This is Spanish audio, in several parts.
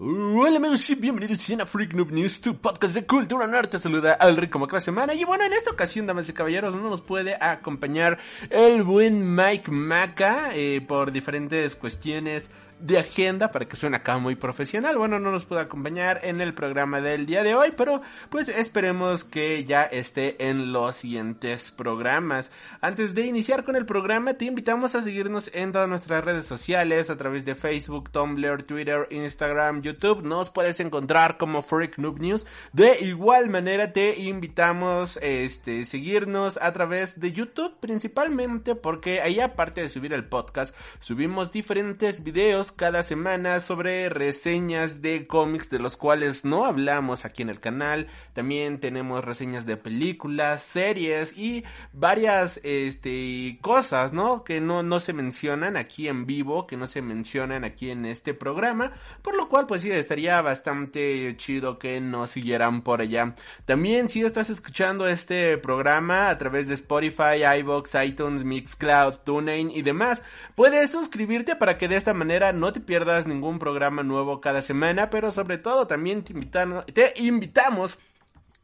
Hola amigos y bienvenidos a Freak Noob News, tu podcast de cultura nerd. Te saluda al rico como cada semana. Y bueno, en esta ocasión, damas y caballeros, no nos puede acompañar el buen Mike Maca eh, por diferentes cuestiones de agenda para que suene acá muy profesional. Bueno, no nos pudo acompañar en el programa del día de hoy, pero pues esperemos que ya esté en los siguientes programas. Antes de iniciar con el programa, te invitamos a seguirnos en todas nuestras redes sociales a través de Facebook, Tumblr, Twitter, Instagram, YouTube. Nos puedes encontrar como Freak Noob News. De igual manera te invitamos este seguirnos a través de YouTube principalmente porque ahí aparte de subir el podcast, subimos diferentes videos cada semana sobre reseñas de cómics de los cuales no hablamos aquí en el canal. También tenemos reseñas de películas, series y varias este, cosas, ¿no? Que no, no se mencionan aquí en vivo, que no se mencionan aquí en este programa. Por lo cual, pues sí, estaría bastante chido que nos siguieran por allá. También si estás escuchando este programa a través de Spotify, iBox, iTunes, Mixcloud, TuneIn y demás, puedes suscribirte para que de esta manera no te pierdas ningún programa nuevo cada semana, pero sobre todo también te, invitamos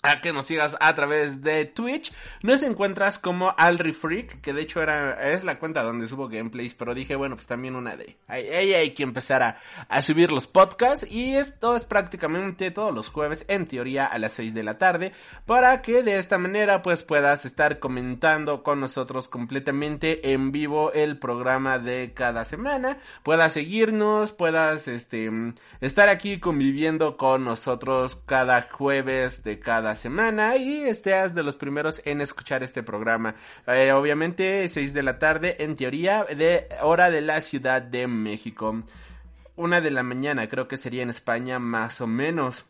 a que nos sigas a través de Twitch. Nos encuentras como AlriFreak, que de hecho era, es la cuenta donde subo gameplays, pero dije, bueno, pues también una de ahí hay, que empezar a, a, subir los podcasts y esto es prácticamente todos los jueves, en teoría a las 6 de la tarde, para que de esta manera pues puedas estar comentando con nosotros completamente en vivo el programa de cada semana, puedas seguirnos, puedas este estar aquí conviviendo con nosotros cada jueves de cada semana y estés de los primeros en escuchar este programa. Eh, obviamente, 6 de la tarde, en teoría, de hora de la Ciudad de México. Una de la mañana, creo que sería en España más o menos.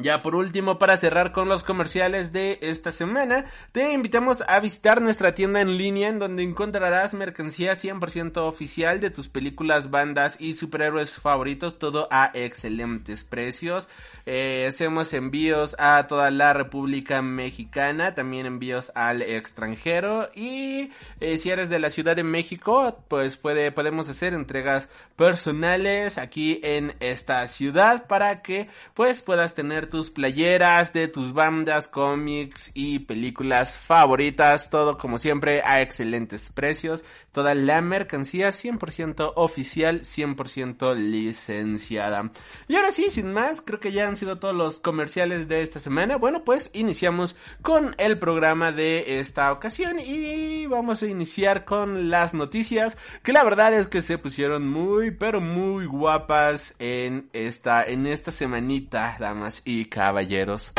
Ya por último, para cerrar con los comerciales de esta semana, te invitamos a visitar nuestra tienda en línea en donde encontrarás mercancía 100% oficial de tus películas, bandas y superhéroes favoritos, todo a excelentes precios. Eh, hacemos envíos a toda la República Mexicana, también envíos al extranjero y eh, si eres de la Ciudad de México, pues puede, podemos hacer entregas personales aquí en esta ciudad para que pues puedas tener tus playeras de tus bandas, cómics y películas favoritas, todo como siempre a excelentes precios, toda la mercancía 100% oficial, 100% licenciada. Y ahora sí, sin más, creo que ya han sido todos los comerciales de esta semana. Bueno, pues iniciamos con el programa de esta ocasión y vamos a iniciar con las noticias que la verdad es que se pusieron muy pero muy guapas en esta en esta semanita, damas y caballeros.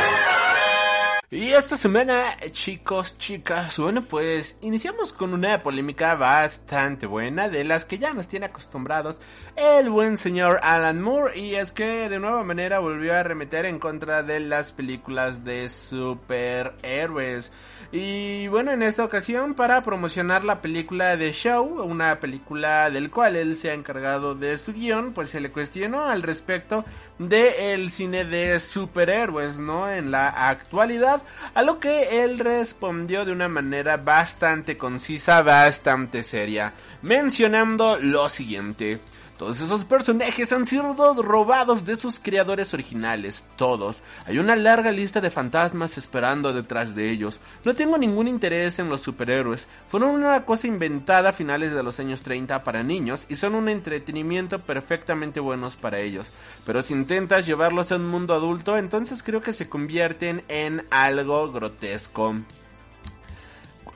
Y esta semana, chicos, chicas, bueno, pues iniciamos con una polémica bastante buena, de las que ya nos tiene acostumbrados el buen señor Alan Moore, y es que de nueva manera volvió a arremeter en contra de las películas de superhéroes. Y bueno, en esta ocasión para promocionar la película de Show, una película del cual él se ha encargado de su guion, pues se le cuestionó al respecto de el cine de superhéroes, ¿no? En la actualidad, a lo que él respondió de una manera bastante concisa, bastante seria, mencionando lo siguiente. Todos esos personajes han sido robados de sus creadores originales, todos. Hay una larga lista de fantasmas esperando detrás de ellos. No tengo ningún interés en los superhéroes. Fueron una cosa inventada a finales de los años 30 para niños y son un entretenimiento perfectamente buenos para ellos. Pero si intentas llevarlos a un mundo adulto, entonces creo que se convierten en algo grotesco.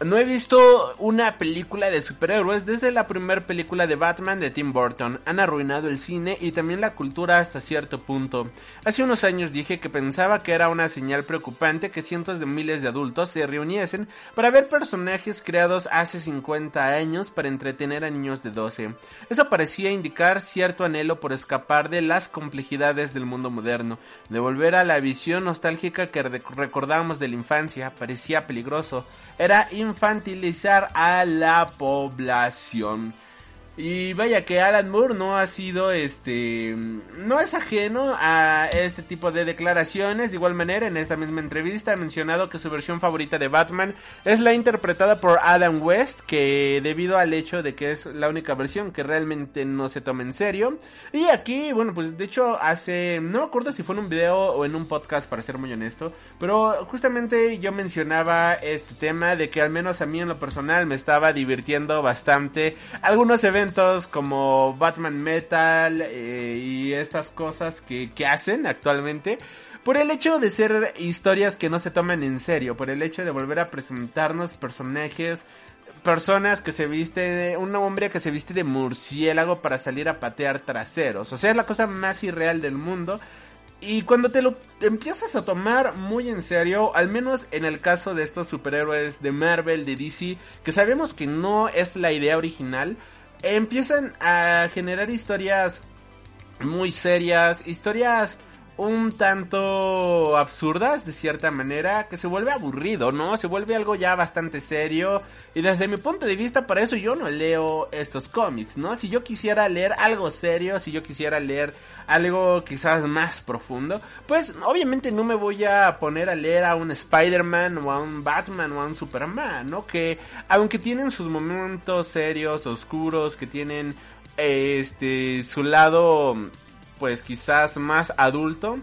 No he visto una película de superhéroes desde la primera película de Batman de Tim Burton. Han arruinado el cine y también la cultura hasta cierto punto. Hace unos años dije que pensaba que era una señal preocupante que cientos de miles de adultos se reuniesen para ver personajes creados hace 50 años para entretener a niños de 12. Eso parecía indicar cierto anhelo por escapar de las complejidades del mundo moderno, de volver a la visión nostálgica que recordamos de la infancia. Parecía peligroso. Era infantilizar a la población. Y vaya que Alan Moore no ha sido este no es ajeno a este tipo de declaraciones. De igual manera, en esta misma entrevista ha mencionado que su versión favorita de Batman es la interpretada por Adam West, que debido al hecho de que es la única versión que realmente no se toma en serio. Y aquí, bueno, pues de hecho hace no me acuerdo si fue en un video o en un podcast para ser muy honesto, pero justamente yo mencionaba este tema de que al menos a mí en lo personal me estaba divirtiendo bastante algunos eventos como Batman Metal eh, y estas cosas que, que hacen actualmente por el hecho de ser historias que no se toman en serio, por el hecho de volver a presentarnos personajes, personas que se visten, un hombre que se viste de murciélago para salir a patear traseros, o sea, es la cosa más irreal del mundo. Y cuando te lo empiezas a tomar muy en serio, al menos en el caso de estos superhéroes de Marvel, de DC, que sabemos que no es la idea original, empiezan a generar historias muy serias, historias un tanto absurdas de cierta manera, que se vuelve aburrido, ¿no? Se vuelve algo ya bastante serio. Y desde mi punto de vista, para eso yo no leo estos cómics, ¿no? Si yo quisiera leer algo serio, si yo quisiera leer algo quizás más profundo, pues obviamente no me voy a poner a leer a un Spider-Man o a un Batman o a un Superman, ¿no? Que aunque tienen sus momentos serios, oscuros, que tienen este su lado pues quizás más adulto,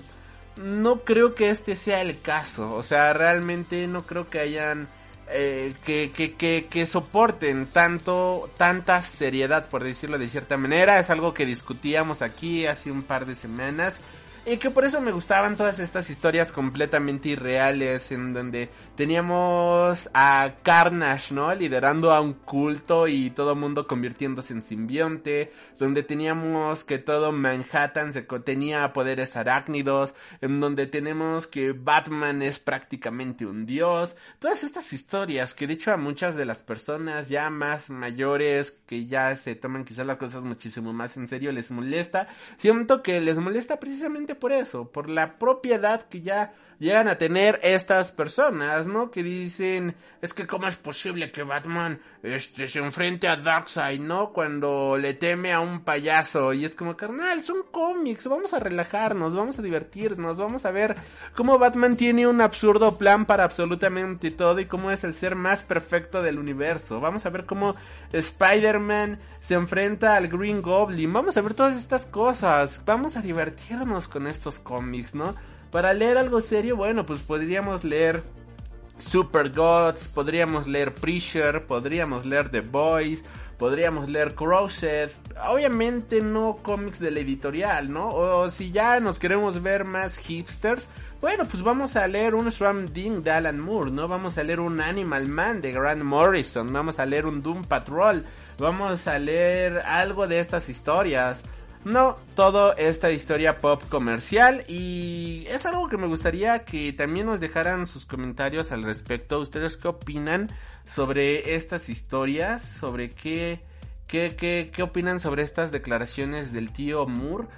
no creo que este sea el caso. O sea, realmente no creo que hayan eh, que, que, que, que, soporten tanto, tanta seriedad, por decirlo de cierta manera. Es algo que discutíamos aquí hace un par de semanas. Y que por eso me gustaban todas estas historias completamente irreales en donde teníamos a Carnage, ¿no? Liderando a un culto y todo mundo convirtiéndose en simbionte, donde teníamos que todo Manhattan se tenía poderes arácnidos, en donde tenemos que Batman es prácticamente un dios, todas estas historias que de hecho a muchas de las personas ya más mayores que ya se toman quizás las cosas muchísimo más en serio les molesta, siento que les molesta precisamente por eso, por la propiedad que ya llegan a tener estas personas, ¿no? Que dicen, es que cómo es posible que Batman este se enfrente a Darkseid, ¿no? Cuando le teme a un payaso y es como, carnal, son cómics, vamos a relajarnos, vamos a divertirnos, vamos a ver cómo Batman tiene un absurdo plan para absolutamente todo y cómo es el ser más perfecto del universo. Vamos a ver cómo Spider-Man se enfrenta al Green Goblin, vamos a ver todas estas cosas, vamos a divertirnos con estos cómics, ¿no? Para leer algo serio, bueno, pues podríamos leer Super Gods, podríamos leer Preacher, podríamos leer The Boys, podríamos leer Crossed, obviamente no cómics de la editorial, ¿no? O si ya nos queremos ver más hipsters, bueno, pues vamos a leer un Swamp Ding de Alan Moore, ¿no? Vamos a leer un Animal Man de Grant Morrison, vamos a leer un Doom Patrol, vamos a leer algo de estas historias. No, todo esta historia pop comercial y es algo que me gustaría que también nos dejaran sus comentarios al respecto. ¿Ustedes qué opinan sobre estas historias? ¿Sobre qué, qué, qué, qué opinan sobre estas declaraciones del tío Moore?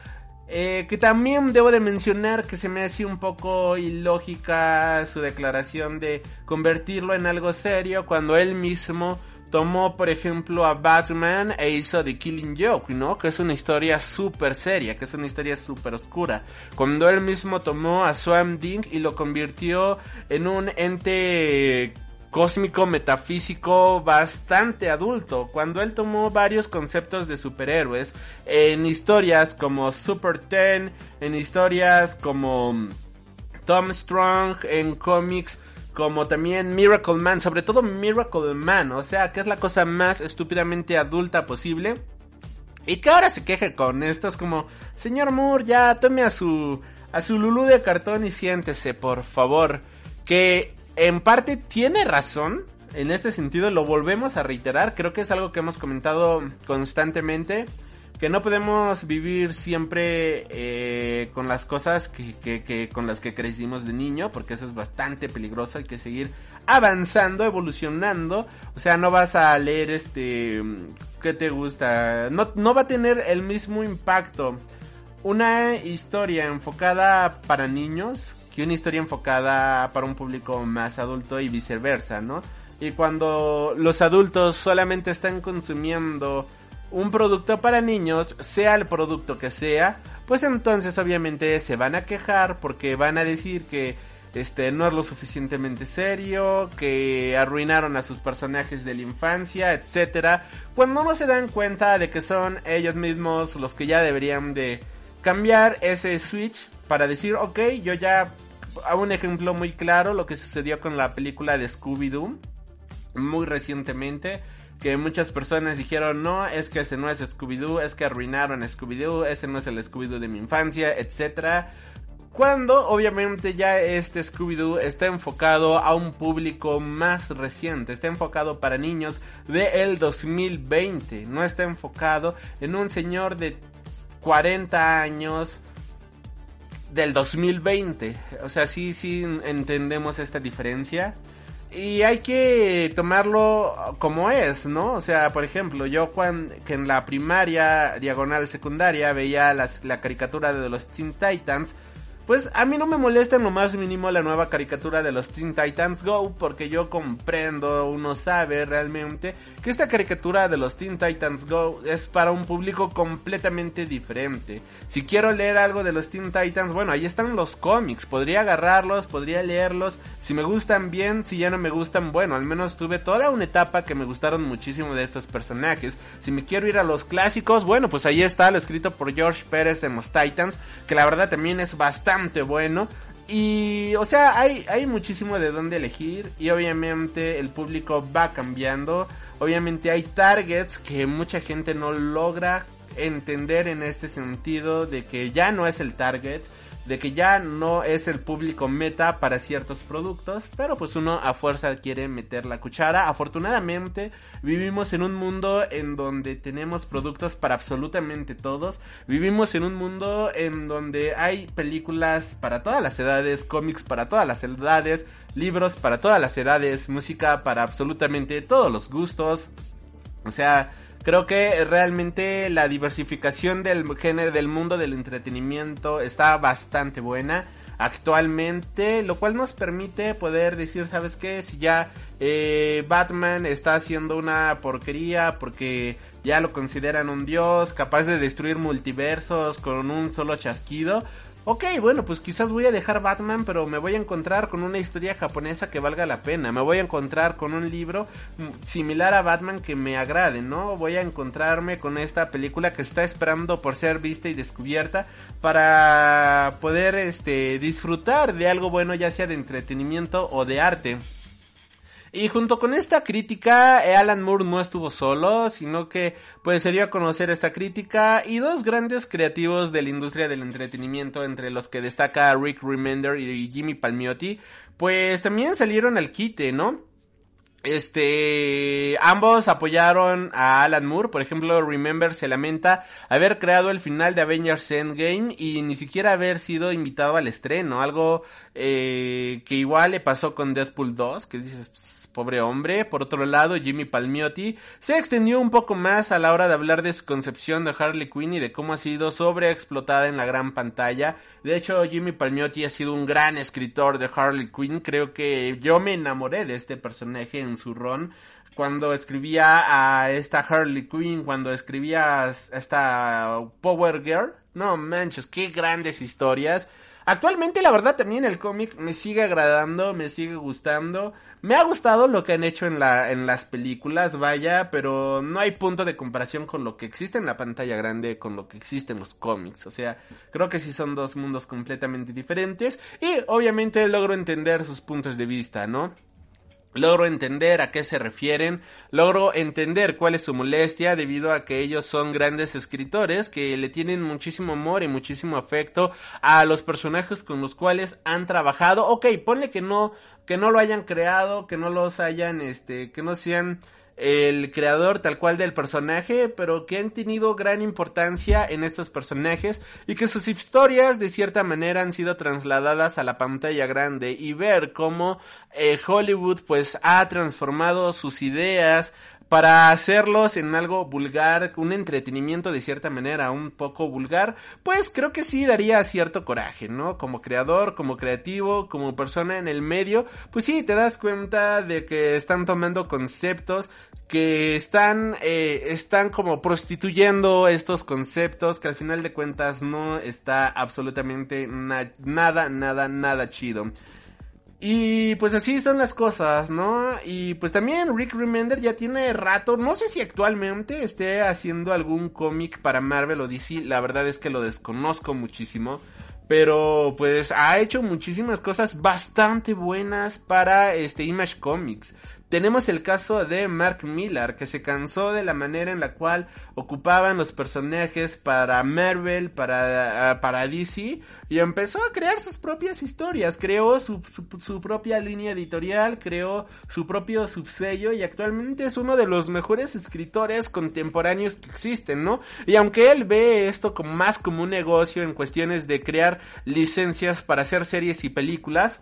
Eh, que también debo de mencionar que se me hace un poco ilógica su declaración de convertirlo en algo serio cuando él mismo tomó, por ejemplo, a Batman e hizo The Killing Joke, ¿no? Que es una historia súper seria, que es una historia súper oscura. Cuando él mismo tomó a Swamp Thing y lo convirtió en un ente cósmico, metafísico, bastante adulto, cuando él tomó varios conceptos de superhéroes en historias como Super Ten, en historias como Tom Strong, en cómics como también Miracle Man, sobre todo Miracle Man, o sea, que es la cosa más estúpidamente adulta posible. Y que ahora se queje con esto, es como, señor Moore, ya tome a su, a su Lulú de cartón y siéntese, por favor. Que en parte tiene razón, en este sentido lo volvemos a reiterar, creo que es algo que hemos comentado constantemente que no podemos vivir siempre eh, con las cosas que, que, con las que crecimos de niño, porque eso es bastante peligroso, hay que seguir avanzando, evolucionando, o sea, no vas a leer este, ¿qué te gusta? No, no va a tener el mismo impacto una historia enfocada para niños que una historia enfocada para un público más adulto y viceversa, ¿no? Y cuando los adultos solamente están consumiendo un producto para niños, sea el producto que sea, pues entonces obviamente se van a quejar porque van a decir que este no es lo suficientemente serio, que arruinaron a sus personajes de la infancia, etcétera, cuando no se dan cuenta de que son ellos mismos los que ya deberían de cambiar ese switch para decir, ok, yo ya hago un ejemplo muy claro lo que sucedió con la película de Scooby Doo muy recientemente que muchas personas dijeron, no, es que ese no es Scooby-Doo, es que arruinaron Scooby-Doo, ese no es el Scooby-Doo de mi infancia, etcétera. Cuando obviamente ya este Scooby-Doo está enfocado a un público más reciente, está enfocado para niños de el 2020, no está enfocado en un señor de 40 años del 2020. O sea, sí, sí entendemos esta diferencia y hay que tomarlo como es, ¿no? O sea, por ejemplo, yo cuando que en la primaria, diagonal secundaria, veía las, la caricatura de los Teen Titans, pues a mí no me molesta en lo más mínimo la nueva caricatura de los Teen Titans Go, porque yo comprendo, uno sabe realmente que esta caricatura de los Teen Titans Go es para un público completamente diferente. Si quiero leer algo de los Teen Titans, bueno, ahí están los cómics, podría agarrarlos, podría leerlos, si me gustan bien, si ya no me gustan, bueno, al menos tuve toda una etapa que me gustaron muchísimo de estos personajes. Si me quiero ir a los clásicos, bueno, pues ahí está lo escrito por George Pérez en los Titans, que la verdad también es bastante bueno. Y, o sea, hay, hay muchísimo de dónde elegir y obviamente el público va cambiando. Obviamente hay targets que mucha gente no logra entender en este sentido de que ya no es el target de que ya no es el público meta para ciertos productos, pero pues uno a fuerza quiere meter la cuchara. Afortunadamente vivimos en un mundo en donde tenemos productos para absolutamente todos. Vivimos en un mundo en donde hay películas para todas las edades, cómics para todas las edades, libros para todas las edades, música para absolutamente todos los gustos. O sea, Creo que realmente la diversificación del género del mundo del entretenimiento está bastante buena actualmente, lo cual nos permite poder decir, ¿sabes qué? Si ya eh, Batman está haciendo una porquería porque ya lo consideran un dios, capaz de destruir multiversos con un solo chasquido, ok, bueno, pues quizás voy a dejar Batman, pero me voy a encontrar con una historia japonesa que valga la pena. Me voy a encontrar con un libro mm, similar a Batman que me agrade, ¿no? Voy a encontrarme con esta película que está esperando por ser vista y descubierta para poder este disfrutar de algo bueno, ya sea de entretenimiento o de arte. Y junto con esta crítica, eh, Alan Moore no estuvo solo, sino que pues se dio a conocer esta crítica y dos grandes creativos de la industria del entretenimiento, entre los que destaca Rick Remender y Jimmy Palmiotti, pues también salieron al quite, ¿no? Este, ambos apoyaron a Alan Moore, por ejemplo, Remember se lamenta haber creado el final de Avengers Endgame y ni siquiera haber sido invitado al estreno, algo eh, que igual le pasó con Deadpool 2, que dices, pobre hombre. Por otro lado, Jimmy Palmiotti se extendió un poco más a la hora de hablar de su concepción de Harley Quinn y de cómo ha sido sobreexplotada en la gran pantalla. De hecho, Jimmy Palmiotti ha sido un gran escritor de Harley Quinn. Creo que yo me enamoré de este personaje en su ron cuando escribía a esta Harley Quinn, cuando escribía a esta Power Girl. No manches, qué grandes historias. Actualmente la verdad también el cómic me sigue agradando, me sigue gustando. Me ha gustado lo que han hecho en, la, en las películas, vaya, pero no hay punto de comparación con lo que existe en la pantalla grande, con lo que existe en los cómics. O sea, creo que sí son dos mundos completamente diferentes y obviamente logro entender sus puntos de vista, ¿no? Logro entender a qué se refieren, logro entender cuál es su molestia debido a que ellos son grandes escritores que le tienen muchísimo amor y muchísimo afecto a los personajes con los cuales han trabajado. Ok, ponle que no, que no lo hayan creado, que no los hayan, este, que no sean el creador tal cual del personaje, pero que han tenido gran importancia en estos personajes y que sus historias de cierta manera han sido trasladadas a la pantalla grande y ver cómo eh, Hollywood pues ha transformado sus ideas, para hacerlos en algo vulgar, un entretenimiento de cierta manera un poco vulgar, pues creo que sí daría cierto coraje, ¿no? Como creador, como creativo, como persona en el medio, pues sí, te das cuenta de que están tomando conceptos que están, eh, están como prostituyendo estos conceptos que al final de cuentas no está absolutamente nada, nada, nada chido. Y pues así son las cosas, ¿no? Y pues también Rick Remender ya tiene rato, no sé si actualmente esté haciendo algún cómic para Marvel o DC, la verdad es que lo desconozco muchísimo. Pero pues ha hecho muchísimas cosas bastante buenas para este Image Comics. Tenemos el caso de Mark Millar, que se cansó de la manera en la cual ocupaban los personajes para Marvel, para, ah, para DC, y empezó a crear sus propias historias. Creó su, su, propia línea editorial, creó su propio subsello, y actualmente es uno de los mejores escritores contemporáneos que existen, ¿no? Y aunque él ve esto como más como un negocio en cuestiones de crear licencias para hacer series y películas,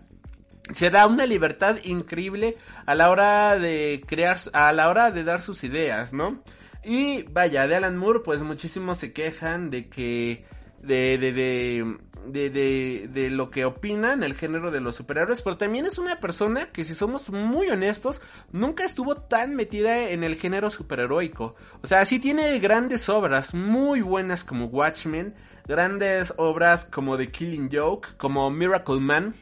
se da una libertad increíble a la hora de crear, a la hora de dar sus ideas, ¿no? Y vaya, de Alan Moore, pues muchísimos se quejan de que, de, de, de, de, de, de lo que opina en el género de los superhéroes, pero también es una persona que si somos muy honestos, nunca estuvo tan metida en el género superheroico. O sea, sí tiene grandes obras, muy buenas como Watchmen, grandes obras como The Killing Joke, como Miracle Man,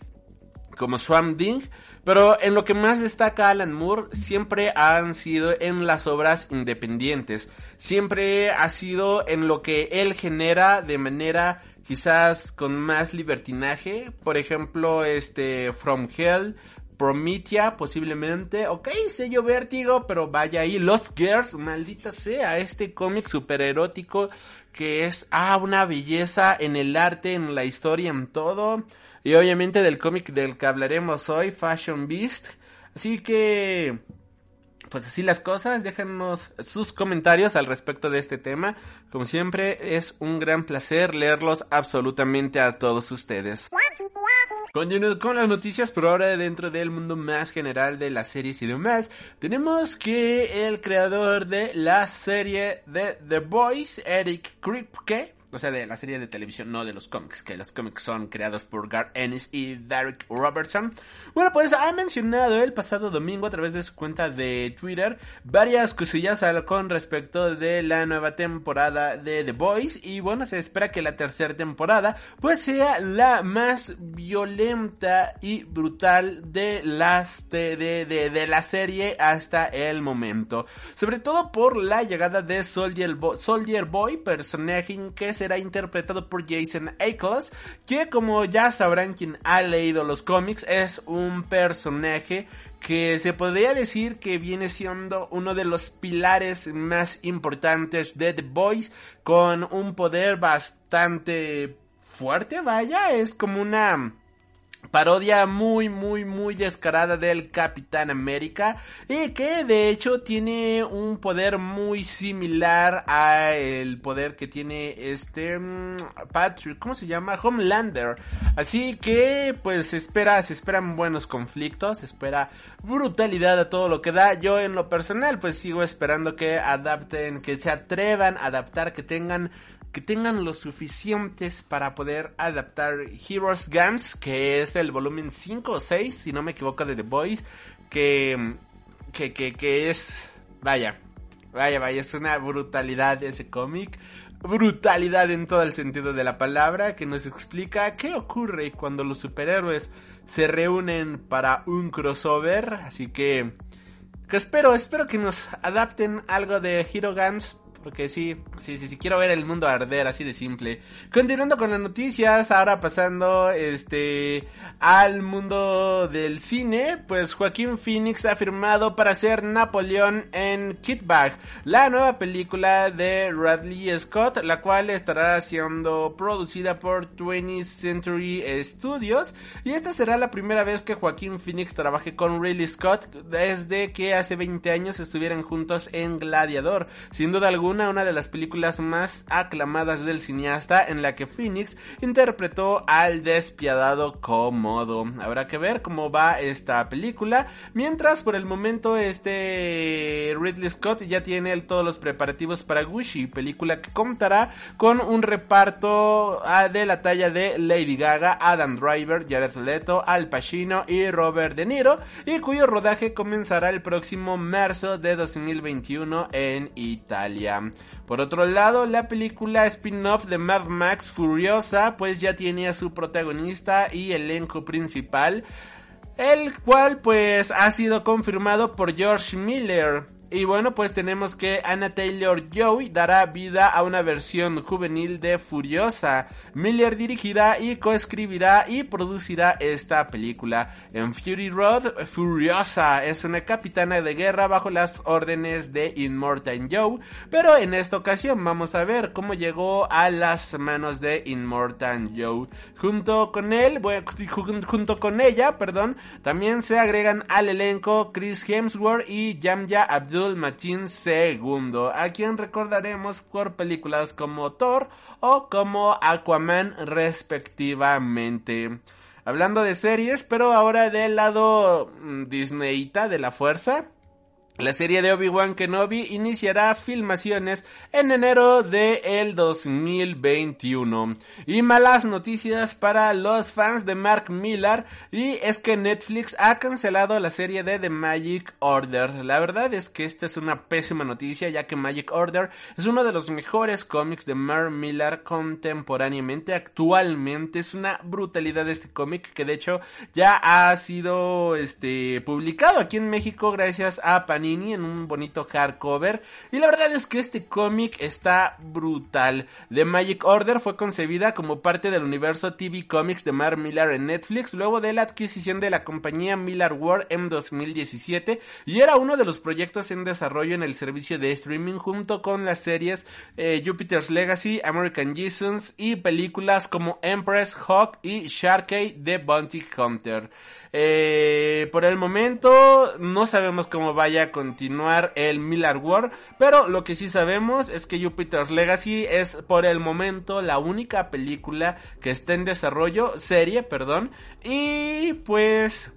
como Swamp Thing, pero en lo que más destaca Alan Moore siempre han sido en las obras independientes, siempre ha sido en lo que él genera de manera quizás con más libertinaje, por ejemplo, este From Hell, Promethea posiblemente, ok, sello vértigo, pero vaya ahí, Lost Girls, maldita sea, este cómic super erótico que es, ah, una belleza en el arte, en la historia, en todo. Y obviamente del cómic del que hablaremos hoy, Fashion Beast. Así que, pues así las cosas, déjanos sus comentarios al respecto de este tema. Como siempre, es un gran placer leerlos absolutamente a todos ustedes. Continuando con las noticias, pero ahora dentro del mundo más general de las series y demás, tenemos que el creador de la serie de The Boys, Eric Kripke, o sea, de la serie de televisión, no de los cómics, que los cómics son creados por Gar Ennis y Derek Robertson. Bueno, pues ha mencionado el pasado domingo a través de su cuenta de Twitter varias cosillas con respecto de la nueva temporada de The Boys y bueno, se espera que la tercera temporada pues sea la más violenta y brutal de las de, de, de, la serie hasta el momento. Sobre todo por la llegada de Soldier, Soldier Boy, personaje que se será interpretado por Jason Ackles, que como ya sabrán quien ha leído los cómics, es un personaje que se podría decir que viene siendo uno de los pilares más importantes de The Boys, con un poder bastante fuerte, vaya, es como una parodia muy muy muy descarada del Capitán América y que de hecho tiene un poder muy similar a el poder que tiene este mm, Patrick, ¿cómo se llama? Homelander. Así que pues se espera, se esperan buenos conflictos, se espera brutalidad a todo lo que da. Yo en lo personal pues sigo esperando que adapten, que se atrevan a adaptar, que tengan que tengan lo suficientes para poder adaptar Heroes Games, que es el volumen 5 o 6, si no me equivoco, de The Boys, que, que, que, que es, vaya, vaya, vaya, es una brutalidad ese cómic. brutalidad en todo el sentido de la palabra que nos explica qué ocurre cuando los superhéroes se reúnen para un crossover. Así que, que espero, espero que nos adapten algo de Hero Games porque sí, sí, sí, sí, quiero ver el mundo arder, así de simple. Continuando con las noticias, ahora pasando este al mundo del cine, pues Joaquín Phoenix ha firmado para ser Napoleón en Kid Bag, la nueva película de Radley Scott, la cual estará siendo producida por 20th Century Studios. Y esta será la primera vez que Joaquín Phoenix trabaje con Ridley Scott desde que hace 20 años estuvieran juntos en Gladiador. Sin duda alguna, una de las películas más aclamadas del cineasta en la que Phoenix interpretó al despiadado Komodo. Habrá que ver cómo va esta película, mientras por el momento este Ridley Scott ya tiene todos los preparativos para Gucci, película que contará con un reparto ah, de la talla de Lady Gaga, Adam Driver, Jared Leto, Al Pacino y Robert De Niro, y cuyo rodaje comenzará el próximo marzo de 2021 en Italia. Por otro lado, la película spin-off de Mad Max Furiosa pues ya tiene a su protagonista y elenco principal, el cual pues ha sido confirmado por George Miller. Y bueno, pues tenemos que Anna Taylor Joy dará vida a una versión juvenil de Furiosa. Miller dirigirá y coescribirá y producirá esta película. En Fury Road, Furiosa es una capitana de guerra bajo las órdenes de Immortan Joe, pero en esta ocasión vamos a ver cómo llegó a las manos de Immortan Joe. Junto con él, bueno, junto con ella, perdón, también se agregan al elenco Chris Hemsworth y Jamja Abdul Machin II, a quien recordaremos por películas como Thor o como Aquaman respectivamente. Hablando de series, pero ahora del lado mm, Disneyita de la fuerza. La serie de Obi-Wan Kenobi iniciará filmaciones en enero de el 2021. Y malas noticias para los fans de Mark Millar y es que Netflix ha cancelado la serie de The Magic Order. La verdad es que esta es una pésima noticia ya que Magic Order es uno de los mejores cómics de Mark Millar contemporáneamente. Actualmente es una brutalidad este cómic que de hecho ya ha sido este publicado aquí en México gracias a En un bonito hardcover. Y la verdad es que este cómic está brutal. The Magic Order fue concebida como parte del universo TV Comics de Mark Millar en Netflix luego de la adquisición de la compañía Millar World en 2017 y era uno de los proyectos en desarrollo en el servicio de streaming junto con las series eh, Jupiter's Legacy, American Jesus y películas como Empress, Hawk y Sharkey The Bounty Hunter. Eh, por el momento no sabemos cómo vaya continuar el Miller War, pero lo que sí sabemos es que Jupiter's Legacy es por el momento la única película que está en desarrollo, serie, perdón, y pues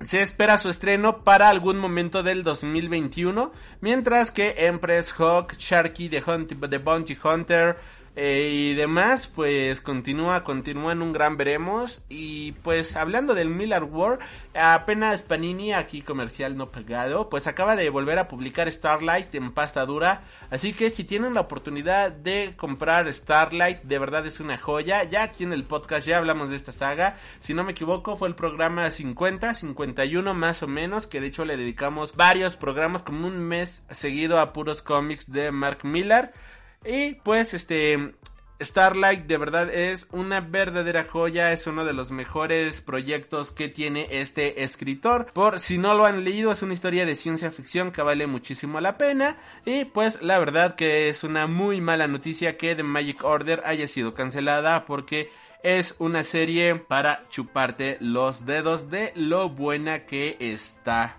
se espera su estreno para algún momento del 2021, mientras que Empress Hawk, Sharky, The, The Bounty Hunter, eh, y demás, pues continúa, continúa en un gran veremos. Y pues hablando del Miller War, apenas Panini, aquí comercial no pagado, pues acaba de volver a publicar Starlight en pasta dura. Así que si tienen la oportunidad de comprar Starlight, de verdad es una joya. Ya aquí en el podcast ya hablamos de esta saga. Si no me equivoco, fue el programa 50, 51 más o menos, que de hecho le dedicamos varios programas, como un mes seguido a puros cómics de Mark Miller. Y pues este Starlight de verdad es una verdadera joya, es uno de los mejores proyectos que tiene este escritor. Por si no lo han leído, es una historia de ciencia ficción que vale muchísimo la pena. Y pues la verdad que es una muy mala noticia que The Magic Order haya sido cancelada porque es una serie para chuparte los dedos de lo buena que está.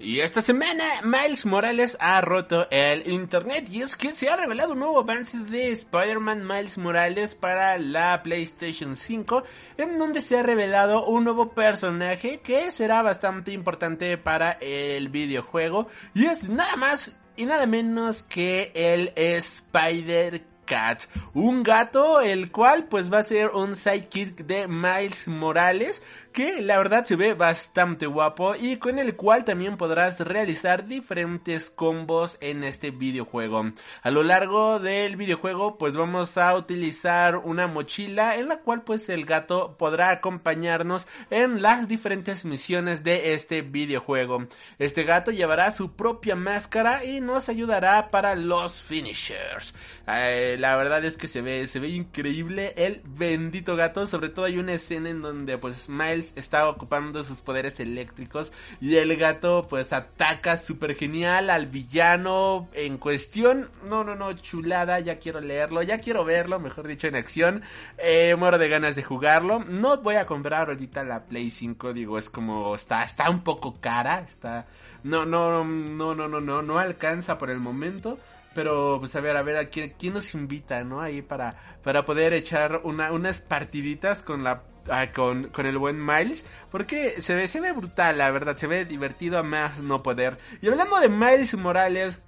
Y esta semana Miles Morales ha roto el internet y es que se ha revelado un nuevo avance de Spider-Man Miles Morales para la PlayStation 5 en donde se ha revelado un nuevo personaje que será bastante importante para el videojuego. Y es nada más y nada menos que el Spider Cat, un gato el cual pues va a ser un sidekick de Miles Morales que la verdad se ve bastante guapo y con el cual también podrás realizar diferentes combos en este videojuego. A lo largo del videojuego pues vamos a utilizar una mochila en la cual pues el gato podrá acompañarnos en las diferentes misiones de este videojuego. Este gato llevará su propia máscara y nos ayudará para los finishers. Eh, la verdad es que se ve, se ve increíble el bendito gato. Sobre todo hay una escena en donde pues está ocupando sus poderes eléctricos y el gato pues ataca súper genial al villano en cuestión. No, no, no, chulada, ya quiero leerlo, ya quiero verlo, mejor dicho, en acción. Eh, muero de ganas de jugarlo. No voy a comprar ahorita la Play 5, digo, es como está, está un poco cara, está... No, no, no, no, no, no, no alcanza por el momento. Pero, pues a ver, a ver, ¿a quién, quién nos invita, no? Ahí para, para poder echar una, unas partiditas con la ah, con, con, el buen Miles. Porque se ve, se ve brutal, la verdad. Se ve divertido a más no poder. Y hablando de Miles Morales,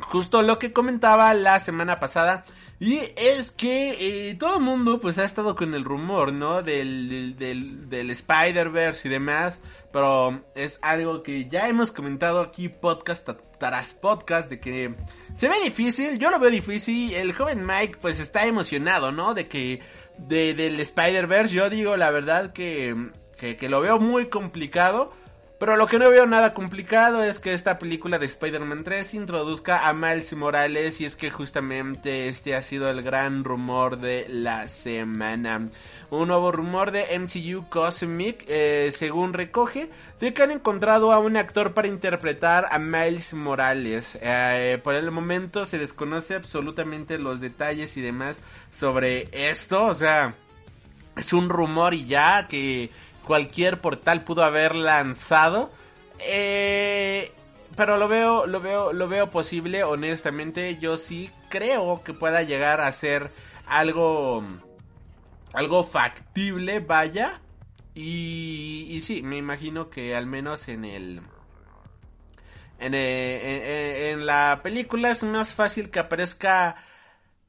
justo lo que comentaba la semana pasada. Y es que eh, todo el mundo pues ha estado con el rumor, ¿no? Del, del, del Spider-Verse y demás. Pero es algo que ya hemos comentado aquí podcast tras podcast de que se ve difícil, yo lo veo difícil. El joven Mike pues está emocionado, ¿no? De que de, del Spider-Verse yo digo la verdad que, que, que lo veo muy complicado. Pero lo que no veo nada complicado es que esta película de Spider-Man 3 introduzca a Miles Morales y es que justamente este ha sido el gran rumor de la semana. Un nuevo rumor de MCU Cosmic, eh, según recoge, de que han encontrado a un actor para interpretar a Miles Morales. Eh, por el momento se desconoce absolutamente los detalles y demás sobre esto, o sea, es un rumor y ya que cualquier portal pudo haber lanzado. Eh, pero lo veo, lo veo, lo veo posible. Honestamente, yo sí creo que pueda llegar a ser algo, algo factible, vaya. Y, y sí, me imagino que al menos en el, en, eh, en, en, la película es más fácil que aparezca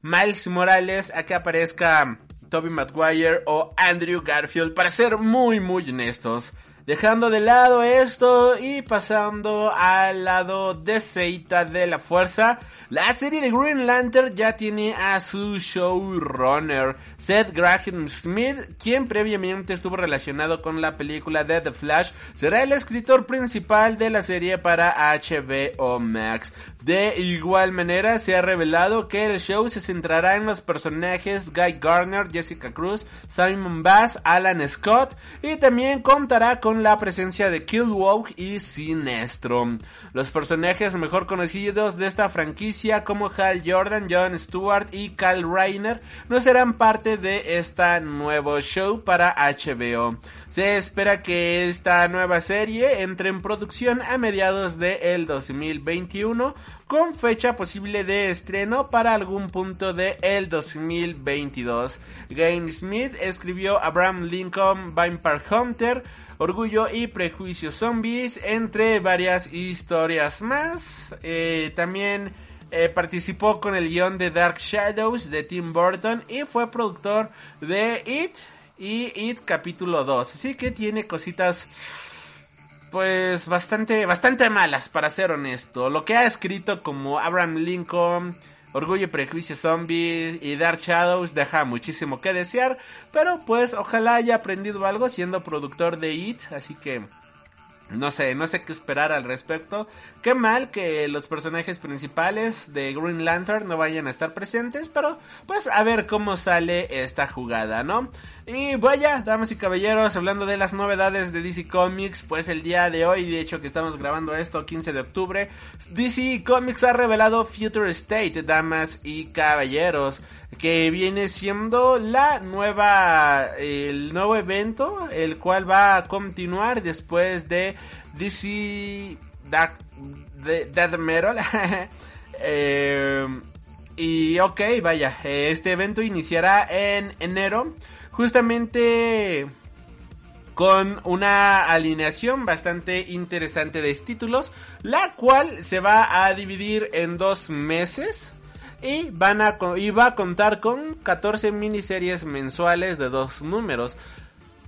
Miles Morales a que aparezca Toby Maguire o Andrew Garfield, para ser muy muy honestos. Dejando de lado esto y pasando al lado de Seita de la Fuerza, la serie de Green Lantern ya tiene a su showrunner, Seth Graham Smith, quien previamente estuvo relacionado con la película de The Flash, será el escritor principal de la serie para HBO Max. De igual manera, se ha revelado que el show se centrará en los personajes Guy Garner, Jessica Cruz, Simon Bass, Alan Scott y también contará con la presencia de Killwalk y Sinestro. Los personajes mejor conocidos de esta franquicia como Hal Jordan, John Stewart y Kyle Reiner no serán parte de este nuevo show para HBO. Se espera que esta nueva serie entre en producción a mediados del de 2021 con fecha posible de estreno para algún punto de el 2022. Game Smith escribió Abraham Lincoln Vampire Hunter, Orgullo y Prejuicio Zombies, entre varias historias más. Eh, también eh, participó con el guion de Dark Shadows de Tim Burton y fue productor de It y It capítulo 2. Así que tiene cositas pues bastante bastante malas para ser honesto. Lo que ha escrito como Abraham Lincoln, Orgullo y Prejuicio Zombies y Dark Shadows deja muchísimo que desear, pero pues ojalá haya aprendido algo siendo productor de It, así que no sé, no sé qué esperar al respecto. Qué mal que los personajes principales de Green Lantern no vayan a estar presentes, pero pues a ver cómo sale esta jugada, ¿no? Y vaya, damas y caballeros, hablando de las novedades de DC Comics, pues el día de hoy, de hecho que estamos grabando esto 15 de octubre, DC Comics ha revelado Future State, damas y caballeros, que viene siendo la nueva, el nuevo evento, el cual va a continuar después de DC Dark, Death Metal. eh, y ok, vaya, este evento iniciará en enero justamente con una alineación bastante interesante de títulos, la cual se va a dividir en dos meses y van a y va a contar con 14 miniseries mensuales de dos números.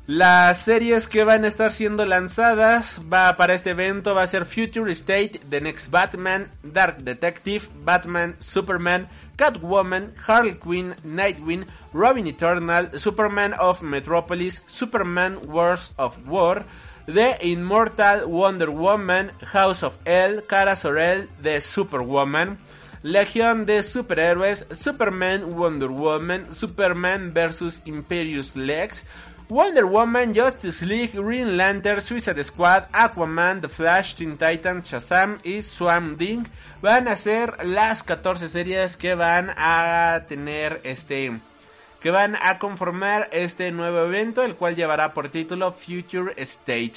Las series que van a estar siendo lanzadas va para este evento va a ser Future State, The Next Batman, Dark Detective, Batman, Superman, Catwoman, Harley Quinn, Nightwing, Robin Eternal, Superman of Metropolis, Superman Wars of War, The Immortal Wonder Woman, House of L, Cara Sorel, The Superwoman, Legión de Superhéroes, Superman, Wonder Woman, Superman vs. Imperious Lex, Wonder Woman, Justice League, Green Lantern, Suicide Squad, Aquaman, The Flash, Teen Titan, Shazam y Swamp Thing van a ser las 14 series que van a tener este que van a conformar este nuevo evento, el cual llevará por título Future State.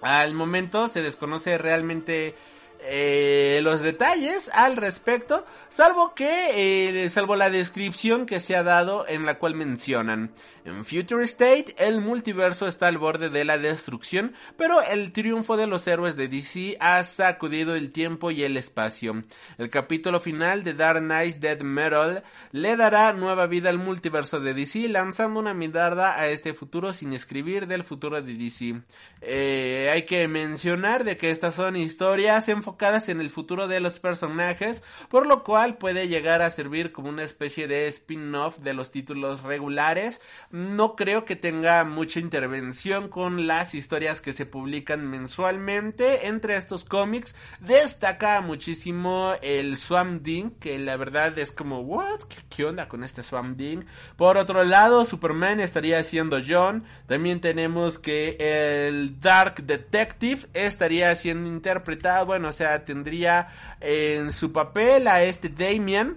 Al momento se desconoce realmente eh, los detalles al respecto, salvo que, eh, salvo la descripción que se ha dado en la cual mencionan. En Future State, el multiverso está al borde de la destrucción, pero el triunfo de los héroes de DC ha sacudido el tiempo y el espacio. El capítulo final de Dark Knight Dead Metal le dará nueva vida al multiverso de DC, lanzando una mirada a este futuro sin escribir del futuro de DC. Eh, hay que mencionar de que estas son historias enfocadas en el futuro de los personajes, por lo cual puede llegar a servir como una especie de spin-off de los títulos regulares no creo que tenga mucha intervención con las historias que se publican mensualmente. Entre estos cómics destaca muchísimo el Swamp Thing, que la verdad es como, ¿what? ¿Qué, onda con este Swamp Thing? Por otro lado, Superman estaría siendo John. También tenemos que el Dark Detective estaría siendo interpretado, bueno, o sea, tendría en su papel a este Damian.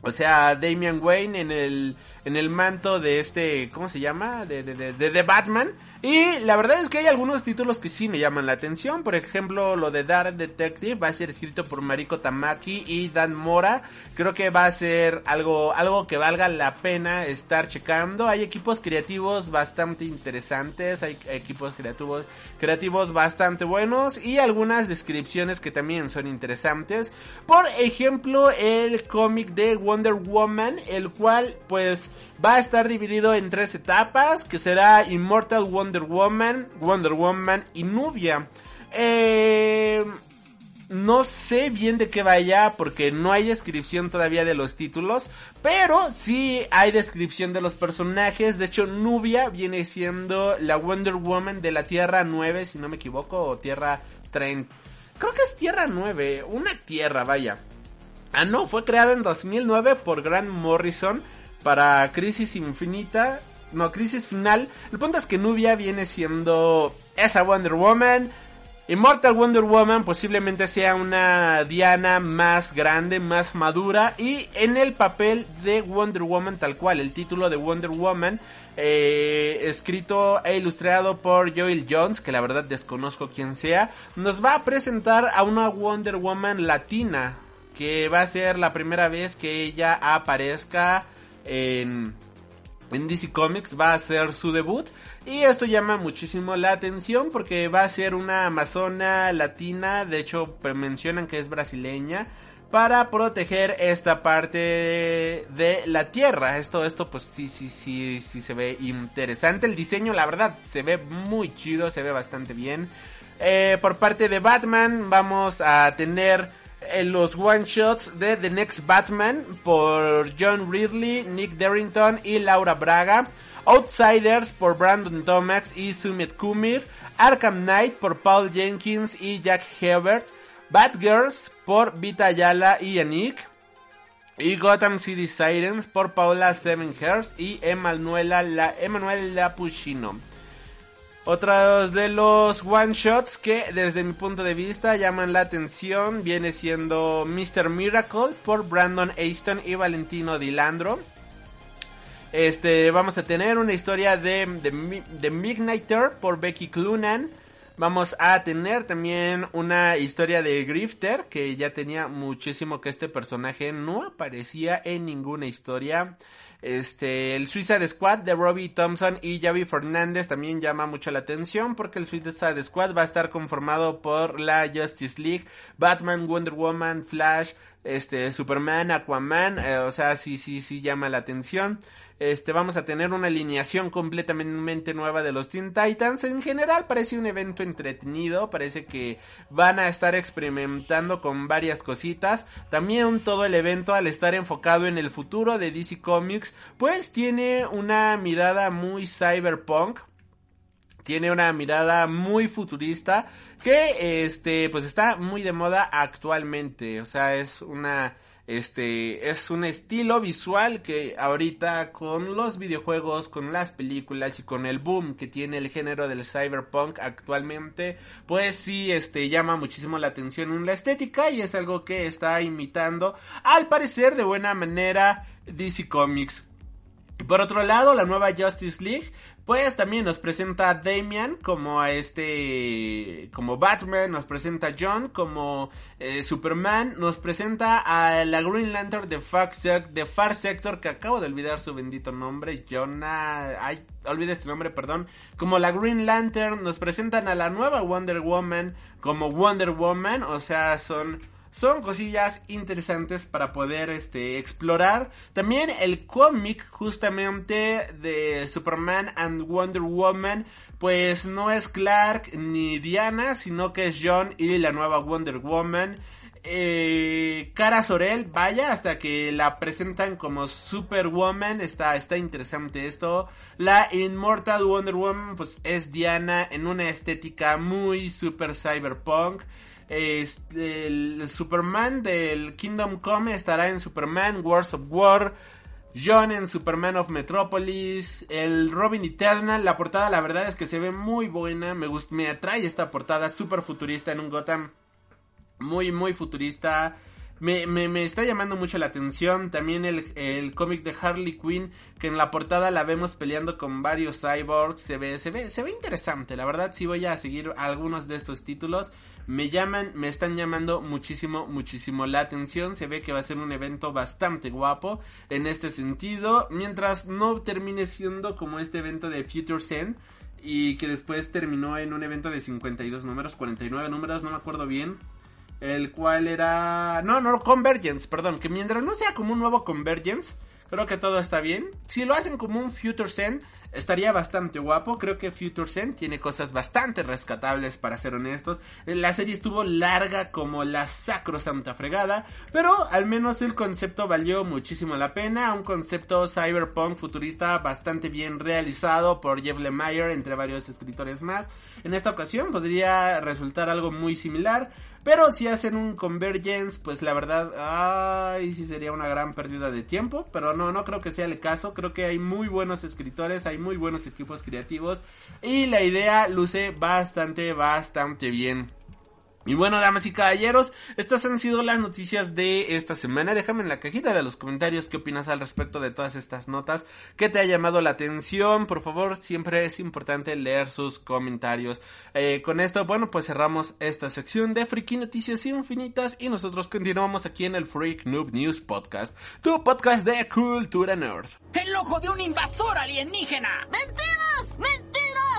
O sea, Damian Wayne en el en el manto de este, ¿cómo se llama? De, de, de, de, Batman. Y la verdad es que hay algunos títulos que sí me llaman la atención. Por ejemplo, lo de Dark Detective va a ser escrito por Mariko Tamaki y Dan Mora. Creo que va a ser algo, algo que valga la pena estar checando. Hay equipos creativos bastante interesantes. Hay equipos creativos, creativos bastante buenos. Y algunas descripciones que también son interesantes. Por ejemplo, el cómic de Wonder Woman. El cual, pues va a estar dividido en tres etapas, que será Immortal Wonder Woman, Wonder Woman y Nubia. Eh, no sé bien de qué vaya porque no hay descripción todavía de los títulos, pero sí hay descripción de los personajes. De hecho, Nubia viene siendo la Wonder Woman de la Tierra 9, si no me equivoco, o Tierra 30. Creo que es Tierra 9, una Tierra, vaya. Ah, no, fue creada en 2009 por Grant Morrison para Crisis Infinita, no, Crisis Final. El punto es que Nubia viene siendo esa Wonder Woman. Immortal Wonder Woman posiblemente sea una Diana más grande, más madura y en el papel de Wonder Woman tal cual, el título de Wonder Woman, eh, escrito e ilustrado por Joel Jones, que la verdad desconozco quién sea, nos va a presentar a una Wonder Woman latina, que va a ser la primera vez que ella aparezca en, DC Comics va a ser su debut. Y esto llama muchísimo la atención porque va a ser una amazona latina, de hecho mencionan que es brasileña, para proteger esta parte de la tierra. Esto, esto pues sí, sí, sí, sí se ve interesante. El diseño, la verdad, se ve muy chido, se ve bastante bien. Eh, por parte de Batman vamos a tener los one shots de The Next Batman por John Ridley, Nick Darrington y Laura Braga. Outsiders por Brandon Thomas y Sumit Kumir. Arkham Knight por Paul Jenkins y Jack Hebert. Batgirls por Vita Ayala y Yannick. Y Gotham City Sirens por Paula Sevenhurst y Emanuela La. Otros de los one shots que desde mi punto de vista llaman la atención viene siendo Mr. Miracle por Brandon Aston y Valentino Dilandro. Este, vamos a tener una historia de, de, de Midnighter por Becky Clunan. Vamos a tener también una historia de Grifter, que ya tenía muchísimo que este personaje no aparecía en ninguna historia. Este, el Suicide Squad de Robbie Thompson y Javi Fernández también llama mucho la atención porque el Suicide Squad va a estar conformado por la Justice League, Batman, Wonder Woman, Flash, este Superman, Aquaman, eh, o sea, sí, sí, sí llama la atención. Este, vamos a tener una alineación completamente nueva de los Teen Titans. En general parece un evento entretenido, parece que van a estar experimentando con varias cositas. También todo el evento al estar enfocado en el futuro de DC Comics, pues tiene una mirada muy cyberpunk, tiene una mirada muy futurista que este pues está muy de moda actualmente, o sea, es una este es un estilo visual que ahorita con los videojuegos, con las películas y con el boom que tiene el género del cyberpunk actualmente, pues sí este llama muchísimo la atención en la estética y es algo que está imitando al parecer de buena manera DC Comics. Por otro lado, la nueva Justice League pues también nos presenta a Damian como a este, como Batman, nos presenta a John como eh, Superman, nos presenta a la Green Lantern de, de Far Sector, que acabo de olvidar su bendito nombre, Jonah, ay, olvidé este nombre, perdón, como la Green Lantern, nos presentan a la nueva Wonder Woman como Wonder Woman, o sea, son son cosillas interesantes para poder este explorar. También el cómic justamente de Superman and Wonder Woman pues no es Clark ni Diana, sino que es John y la nueva Wonder Woman. Eh, Cara Sorel, vaya, hasta que la presentan como Superwoman, está, está interesante esto. La Immortal Wonder Woman, pues es Diana en una estética muy super cyberpunk. Este, el Superman del Kingdom Come estará en Superman Wars of War. John en Superman of Metropolis, el Robin Eternal, la portada la verdad es que se ve muy buena, me gusta, me atrae esta portada super futurista en un Gotham muy muy futurista, me, me, me, está llamando mucho la atención también el, el cómic de Harley Quinn, que en la portada la vemos peleando con varios cyborgs, se ve, se ve, se ve interesante, la verdad sí voy a seguir algunos de estos títulos, me llaman, me están llamando muchísimo, muchísimo la atención, se ve que va a ser un evento bastante guapo en este sentido, mientras no termine siendo como este evento de Future Zen, y que después terminó en un evento de 52 números, 49 números, no me acuerdo bien, el cual era... No, no, Convergence, perdón, que mientras no sea como un nuevo Convergence, creo que todo está bien. Si lo hacen como un Future Zen, estaría bastante guapo. Creo que Future Zen tiene cosas bastante rescatables, para ser honestos. La serie estuvo larga como la sacrosanta fregada, pero al menos el concepto valió muchísimo la pena. Un concepto cyberpunk futurista bastante bien realizado por Jeff Lemire, entre varios escritores más. En esta ocasión podría resultar algo muy similar. Pero si hacen un Convergence, pues la verdad, ay, sí sería una gran pérdida de tiempo. Pero no, no creo que sea el caso. Creo que hay muy buenos escritores, hay muy buenos equipos creativos. Y la idea luce bastante, bastante bien. Y bueno, damas y caballeros, estas han sido las noticias de esta semana. Déjame en la cajita de los comentarios qué opinas al respecto de todas estas notas, qué te ha llamado la atención. Por favor, siempre es importante leer sus comentarios. Eh, con esto, bueno, pues cerramos esta sección de Freaky Noticias Infinitas y nosotros continuamos aquí en el Freak Noob News Podcast, tu podcast de cultura nerd. ¡El ojo de un invasor alienígena! ¡Mentiras! ¡Mentiras!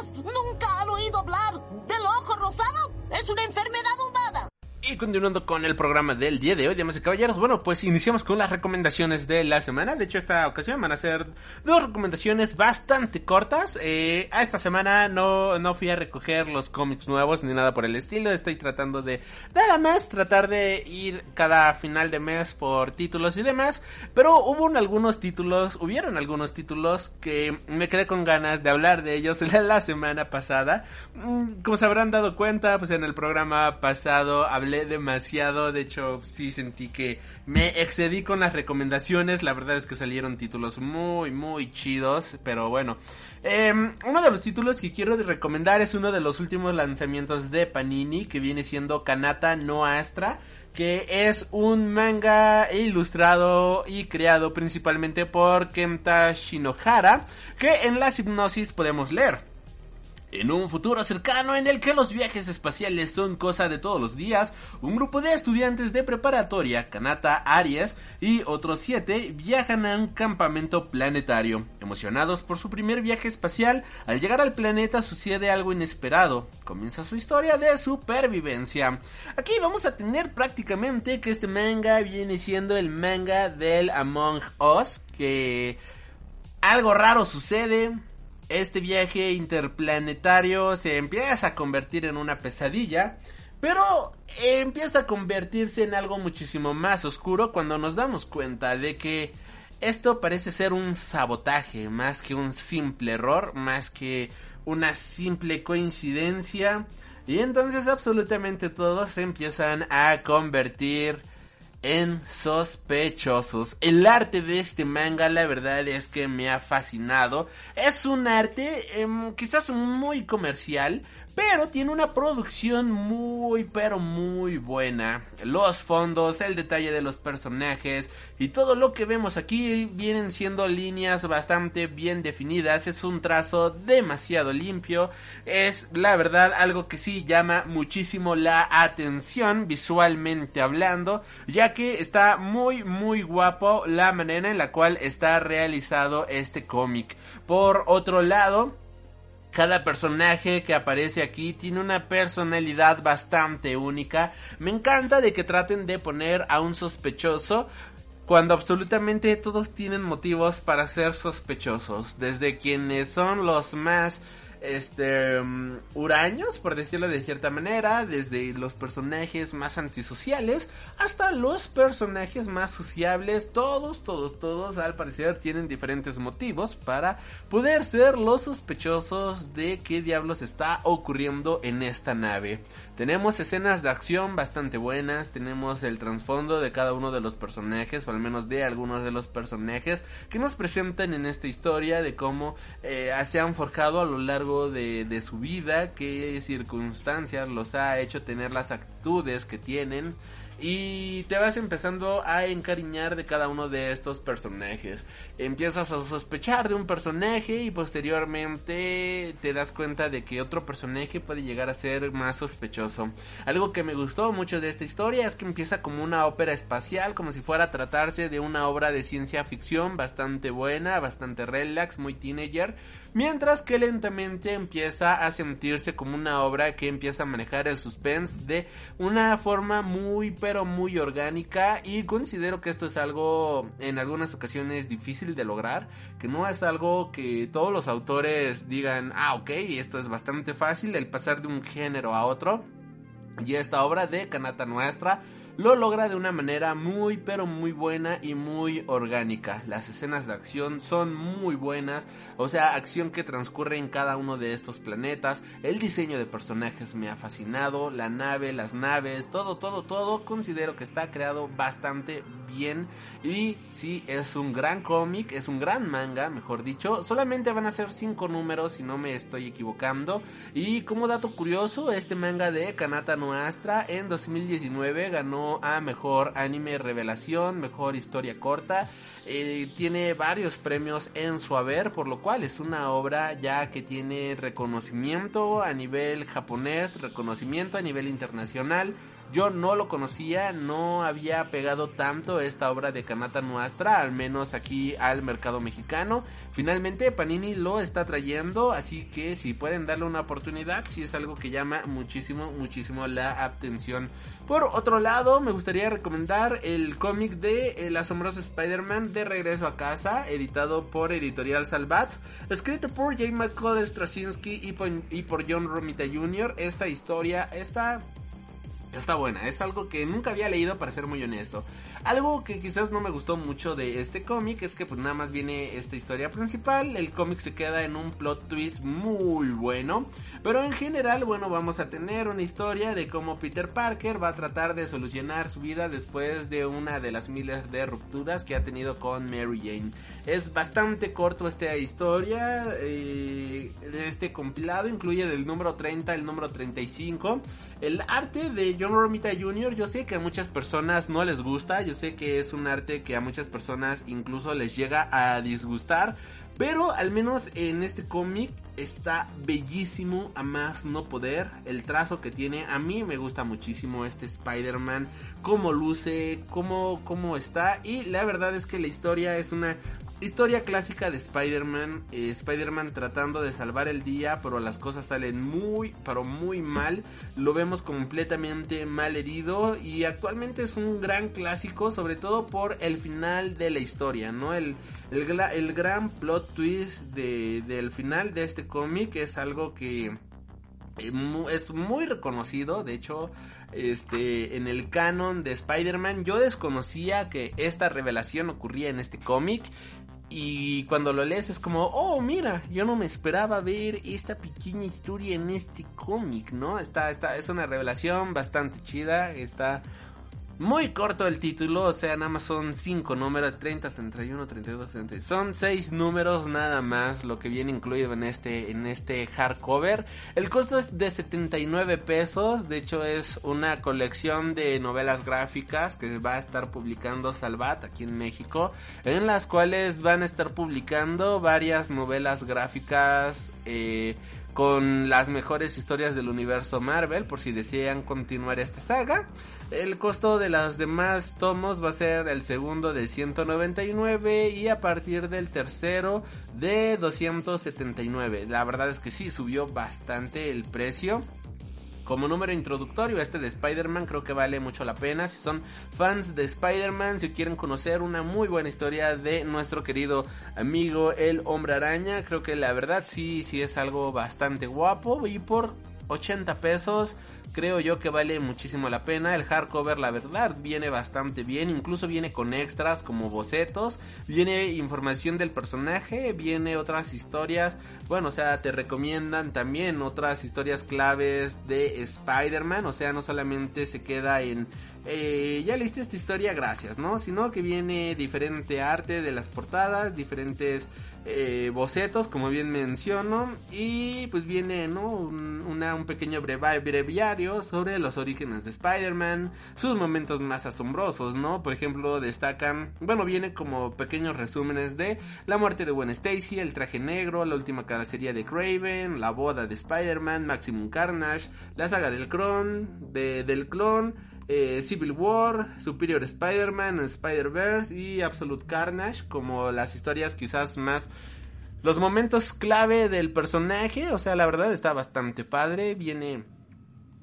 ¿Nunca han oído hablar del ojo rosado? Es una enfermedad humana. Y continuando con el programa del día de hoy, damas y caballeros, bueno, pues iniciamos con las recomendaciones de la semana. De hecho, esta ocasión van a ser dos recomendaciones bastante cortas. Eh, a esta semana no, no fui a recoger los cómics nuevos ni nada por el estilo. Estoy tratando de nada más tratar de ir cada final de mes por títulos y demás. Pero hubo algunos títulos, hubieron algunos títulos que me quedé con ganas de hablar de ellos la, la semana pasada. Mm, como se habrán dado cuenta, pues en el programa pasado hablé demasiado, de hecho sí sentí que me excedí con las recomendaciones, la verdad es que salieron títulos muy, muy chidos, pero bueno. Em, uno de los títulos que quiero recomendar es uno de los últimos lanzamientos de Panini, que viene siendo Kanata no Astra, que es un manga ilustrado y creado principalmente por Kenta Shinohara, que en la hipnosis podemos leer. En un futuro cercano en el que los viajes espaciales son cosa de todos los días, un grupo de estudiantes de preparatoria, Kanata Aries y otros siete viajan a un campamento planetario. Emocionados por su primer viaje espacial, al llegar al planeta sucede algo inesperado. Comienza su historia de supervivencia. Aquí vamos a tener prácticamente que este manga viene siendo el manga del Among Us, que algo raro sucede, este viaje interplanetario se empieza a convertir en una pesadilla, pero empieza a convertirse en algo muchísimo más oscuro cuando nos damos cuenta de que esto parece ser un sabotaje, más que un simple error, más que una simple coincidencia. Y entonces absolutamente todos se empiezan a convertir en sospechosos. El arte de este manga, la verdad es que me ha fascinado. Es un arte em, quizás muy comercial, pero tiene una producción muy pero muy buena. Los fondos, el detalle de los personajes y todo lo que vemos aquí vienen siendo líneas bastante bien definidas, es un trazo demasiado limpio, es la verdad algo que sí llama muchísimo la atención visualmente hablando, ya que está muy muy guapo la manera en la cual está realizado este cómic. Por otro lado, cada personaje que aparece aquí tiene una personalidad bastante única. Me encanta de que traten de poner a un sospechoso cuando absolutamente todos tienen motivos para ser sospechosos. Desde quienes son los más este huraños, por decirlo de cierta manera, desde los personajes más antisociales hasta los personajes más sociables, todos, todos, todos al parecer tienen diferentes motivos para poder ser los sospechosos de qué diablos está ocurriendo en esta nave. Tenemos escenas de acción bastante buenas, tenemos el trasfondo de cada uno de los personajes, o al menos de algunos de los personajes, que nos presentan en esta historia de cómo eh, se han forjado a lo largo de, de su vida, qué circunstancias los ha hecho tener las actitudes que tienen y te vas empezando a encariñar de cada uno de estos personajes. Empiezas a sospechar de un personaje y posteriormente te das cuenta de que otro personaje puede llegar a ser más sospechoso. Algo que me gustó mucho de esta historia es que empieza como una ópera espacial, como si fuera a tratarse de una obra de ciencia ficción bastante buena, bastante relax, muy teenager, mientras que lentamente empieza a sentirse como una obra que empieza a manejar el suspense de una forma muy pero muy orgánica y considero que esto es algo en algunas ocasiones difícil de lograr, que no es algo que todos los autores digan, ah ok, esto es bastante fácil el pasar de un género a otro. Y esta obra de Kanata Nuestra lo logra de una manera muy pero muy buena y muy orgánica. Las escenas de acción son muy buenas, o sea, acción que transcurre en cada uno de estos planetas. El diseño de personajes me ha fascinado, la nave, las naves, todo, todo, todo, considero que está creado bastante bien y sí, es un gran cómic, es un gran manga, mejor dicho. Solamente van a ser 5 números si no me estoy equivocando. Y como dato curioso, este manga de Kanata Noastra en 2019 ganó a mejor anime revelación, mejor historia corta. Eh, tiene varios premios en su haber, por lo cual es una obra ya que tiene reconocimiento a nivel japonés, reconocimiento a nivel internacional. Yo no lo conocía, no había pegado tanto esta obra de Kanata Nuestra, al menos aquí al mercado mexicano. Finalmente Panini lo está trayendo, así que si pueden darle una oportunidad, si es algo que llama muchísimo, muchísimo la atención. Por otro lado, me gustaría recomendar el cómic de El asombroso Spider-Man de Regreso a Casa, editado por Editorial Salvat, escrito por J. McCall Straczynski y por, y por John Romita Jr. Esta historia está Está buena, es algo que nunca había leído para ser muy honesto. Algo que quizás no me gustó mucho de este cómic es que pues nada más viene esta historia principal, el cómic se queda en un plot twist muy bueno, pero en general bueno vamos a tener una historia de cómo Peter Parker va a tratar de solucionar su vida después de una de las miles de rupturas que ha tenido con Mary Jane. Es bastante corto esta historia, eh, este compilado incluye del número 30 al número 35. El arte de John Romita Jr. yo sé que a muchas personas no les gusta, yo sé que es un arte que a muchas personas incluso les llega a disgustar, Pero al menos en este cómic está bellísimo a más no poder. El trazo que tiene, a mí me gusta muchísimo este Spider-Man, cómo luce, cómo, cómo está. Y la verdad es que la historia es una historia clásica de Spider-Man. Eh, Spider-Man tratando de salvar el día, pero las cosas salen muy, pero muy mal. Lo vemos completamente mal herido y actualmente es un gran clásico, sobre todo por el final de la historia, ¿no? El, el, gran plot twist de, del final de este cómic es algo que eh, es muy reconocido, de hecho, este, en el canon de Spider-Man, yo desconocía que esta revelación ocurría en este cómic y cuando lo lees es como, oh, mira, yo no me esperaba ver esta pequeña historia en este cómic, ¿no? Está, está, es una revelación bastante chida, está muy corto el título, o sea, nada más son 5 números, 30, 31, 32, 30. Son 6 números nada más lo que viene incluido en este en este hardcover. El costo es de 79 pesos, de hecho es una colección de novelas gráficas que va a estar publicando Salvat aquí en México, en las cuales van a estar publicando varias novelas gráficas eh, con las mejores historias del universo Marvel por si desean continuar esta saga. El costo de los demás tomos va a ser el segundo de 199 y a partir del tercero de 279. La verdad es que sí, subió bastante el precio como número introductorio este de Spider-Man creo que vale mucho la pena. Si son fans de Spider-Man, si quieren conocer una muy buena historia de nuestro querido amigo el hombre araña, creo que la verdad sí, sí es algo bastante guapo y por 80 pesos creo yo que vale muchísimo la pena. El hardcover, la verdad, viene bastante bien. Incluso viene con extras como bocetos. Viene información del personaje. Viene otras historias. Bueno, o sea, te recomiendan también otras historias claves de Spider-Man. O sea, no solamente se queda en eh, ya leíste esta historia, gracias, ¿no? Sino que viene diferente arte de las portadas, diferentes eh, bocetos, como bien menciono, y pues viene, ¿no? Un, una, un pequeño breviario sobre los orígenes de Spider-Man, sus momentos más asombrosos, ¿no? Por ejemplo, destacan, bueno, viene como pequeños resúmenes de la muerte de Gwen Stacy, el traje negro, la última cacería de Craven, la boda de Spider-Man, Maximum Carnage, la saga del clon, de, del clon, eh, Civil War, Superior Spider-Man, Spider-Verse y Absolute Carnage como las historias quizás más... Los momentos clave del personaje, o sea, la verdad está bastante padre, viene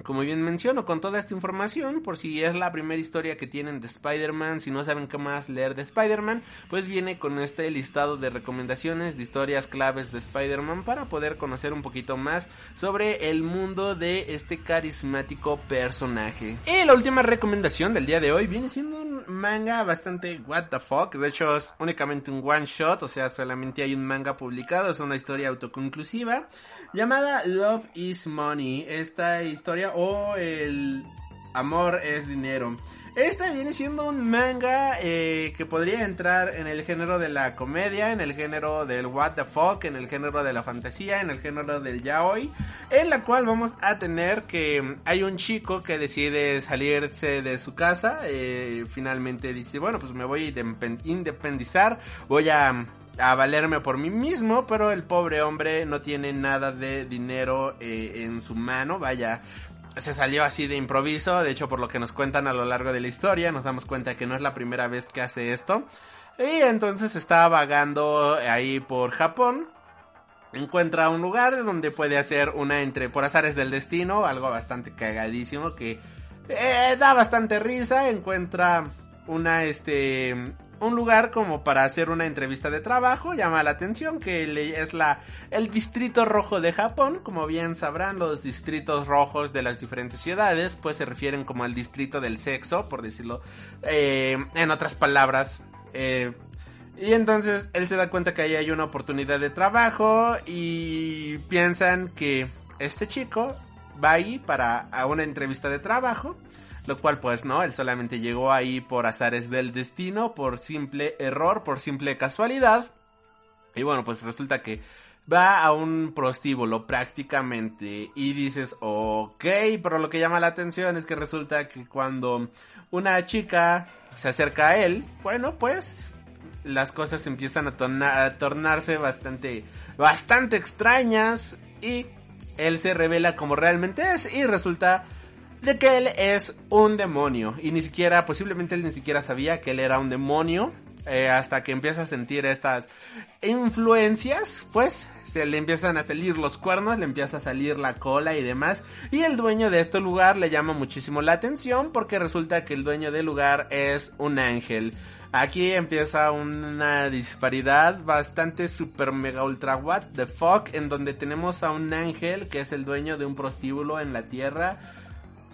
como bien menciono, con toda esta información, por si es la primera historia que tienen de Spider-Man, si no saben qué más leer de Spider-Man, pues viene con este listado de recomendaciones de historias claves de Spider-Man para poder conocer un poquito más sobre el mundo de este carismático personaje. Y la última recomendación del día de hoy viene siendo un manga bastante what the fuck, de hecho es únicamente un one shot, o sea, solamente hay un manga publicado, es una historia autoconclusiva llamada Love is Money. Esta historia o el amor es dinero. Esta viene siendo un manga eh, que podría entrar en el género de la comedia, en el género del what the fuck, en el género de la fantasía, en el género del yaoi, en la cual vamos a tener que hay un chico que decide salirse de su casa, eh, finalmente dice, bueno, pues me voy a independizar, voy a a valerme por mí mismo, pero el pobre hombre no tiene nada de dinero eh, en su mano, vaya, se salió así de improviso, de hecho por lo que nos cuentan a lo largo de la historia, nos damos cuenta que no es la primera vez que hace esto, y entonces está vagando ahí por Japón, encuentra un lugar donde puede hacer una entre por azares del destino, algo bastante cagadísimo que eh, da bastante risa, encuentra una este un lugar como para hacer una entrevista de trabajo, llama la atención que es la el distrito rojo de Japón, como bien sabrán los distritos rojos de las diferentes ciudades, pues se refieren como al distrito del sexo, por decirlo eh, en otras palabras. Eh, y entonces él se da cuenta que ahí hay una oportunidad de trabajo y piensan que este chico va ahí para a una entrevista de trabajo lo cual pues no, él solamente llegó ahí por azares del destino, por simple error, por simple casualidad. Y bueno, pues resulta que va a un prostíbulo prácticamente y dices, ok, pero lo que llama la atención es que resulta que cuando una chica se acerca a él, bueno, pues las cosas empiezan a, a tornarse bastante, bastante extrañas y él se revela como realmente es y resulta de que él es un demonio y ni siquiera, posiblemente él ni siquiera sabía que él era un demonio eh, hasta que empieza a sentir estas influencias, pues se le empiezan a salir los cuernos, le empieza a salir la cola y demás. Y el dueño de este lugar le llama muchísimo la atención porque resulta que el dueño del lugar es un ángel. Aquí empieza una disparidad bastante super mega ultra what the fuck en donde tenemos a un ángel que es el dueño de un prostíbulo en la tierra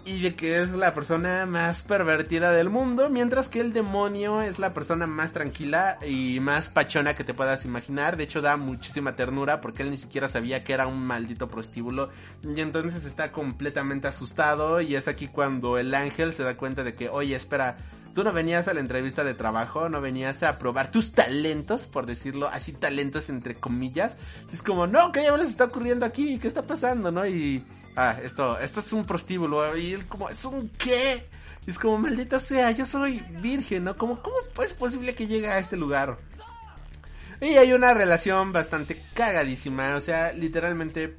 y de que es la persona más pervertida del mundo, mientras que el demonio es la persona más tranquila y más pachona que te puedas imaginar. De hecho, da muchísima ternura porque él ni siquiera sabía que era un maldito prostíbulo y entonces está completamente asustado y es aquí cuando el ángel se da cuenta de que, oye, espera, tú no venías a la entrevista de trabajo, no venías a probar tus talentos, por decirlo así, talentos entre comillas. Es como, no, ¿qué ya les está ocurriendo aquí? ¿Qué está pasando, no? Y, ah, esto, esto es un prostíbulo. Y él como, ¿es un qué? Y es como, maldita sea, yo soy virgen, ¿no? Como, ¿cómo es posible que llegue a este lugar? Y hay una relación bastante cagadísima, o sea, literalmente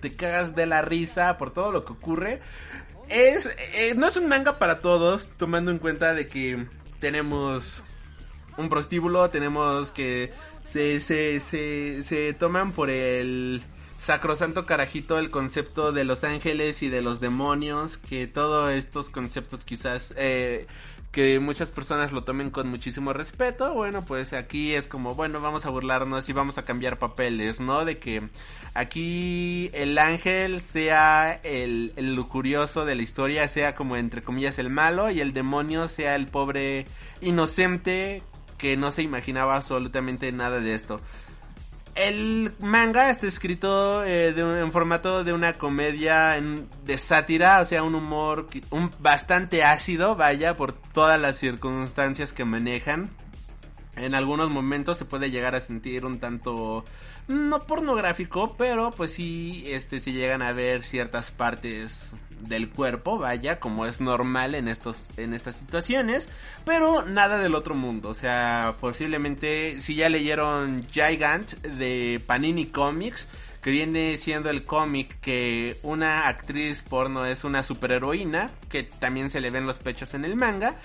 te cagas de la risa por todo lo que ocurre. Es, eh, no es un manga para todos, tomando en cuenta de que tenemos un prostíbulo, tenemos que se, se, se, se toman por el sacrosanto carajito el concepto de los ángeles y de los demonios, que todos estos conceptos quizás eh, que muchas personas lo tomen con muchísimo respeto, bueno, pues aquí es como, bueno, vamos a burlarnos y vamos a cambiar papeles, ¿no? De que aquí el ángel sea el, el lujurioso de la historia, sea como entre comillas el malo y el demonio sea el pobre inocente que no se imaginaba absolutamente nada de esto. El manga está escrito eh, en formato de una comedia de sátira, o sea, un humor un, bastante ácido, vaya, por todas las circunstancias que manejan. En algunos momentos se puede llegar a sentir un tanto no pornográfico, pero pues sí, este, si llegan a ver ciertas partes del cuerpo, vaya, como es normal en estos, en estas situaciones, pero nada del otro mundo, o sea, posiblemente si ya leyeron Gigant de Panini Comics, que viene siendo el cómic que una actriz porno es una superheroína, que también se le ven los pechos en el manga,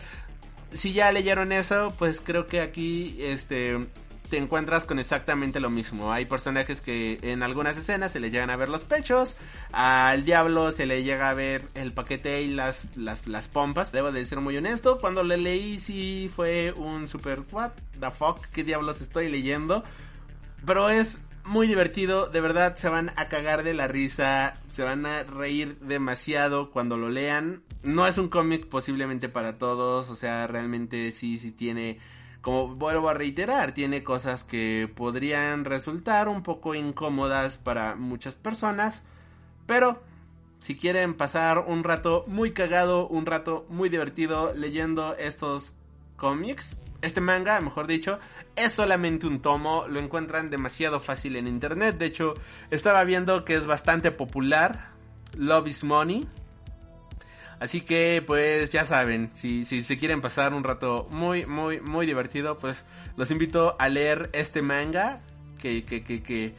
si ya leyeron eso, pues creo que aquí este te encuentras con exactamente lo mismo. Hay personajes que en algunas escenas se le llegan a ver los pechos, al diablo se le llega a ver el paquete y las, las, las pompas. Debo de ser muy honesto, cuando le leí sí fue un super what the fuck, qué diablos estoy leyendo. Pero es muy divertido, de verdad se van a cagar de la risa, se van a reír demasiado cuando lo lean. No es un cómic posiblemente para todos, o sea, realmente sí, sí tiene, como vuelvo a reiterar, tiene cosas que podrían resultar un poco incómodas para muchas personas, pero si quieren pasar un rato muy cagado, un rato muy divertido leyendo estos cómics, este manga, mejor dicho, es solamente un tomo, lo encuentran demasiado fácil en internet, de hecho, estaba viendo que es bastante popular, Love is Money. Así que pues ya saben, si, si se quieren pasar un rato muy, muy, muy divertido, pues los invito a leer este manga que, que, que, que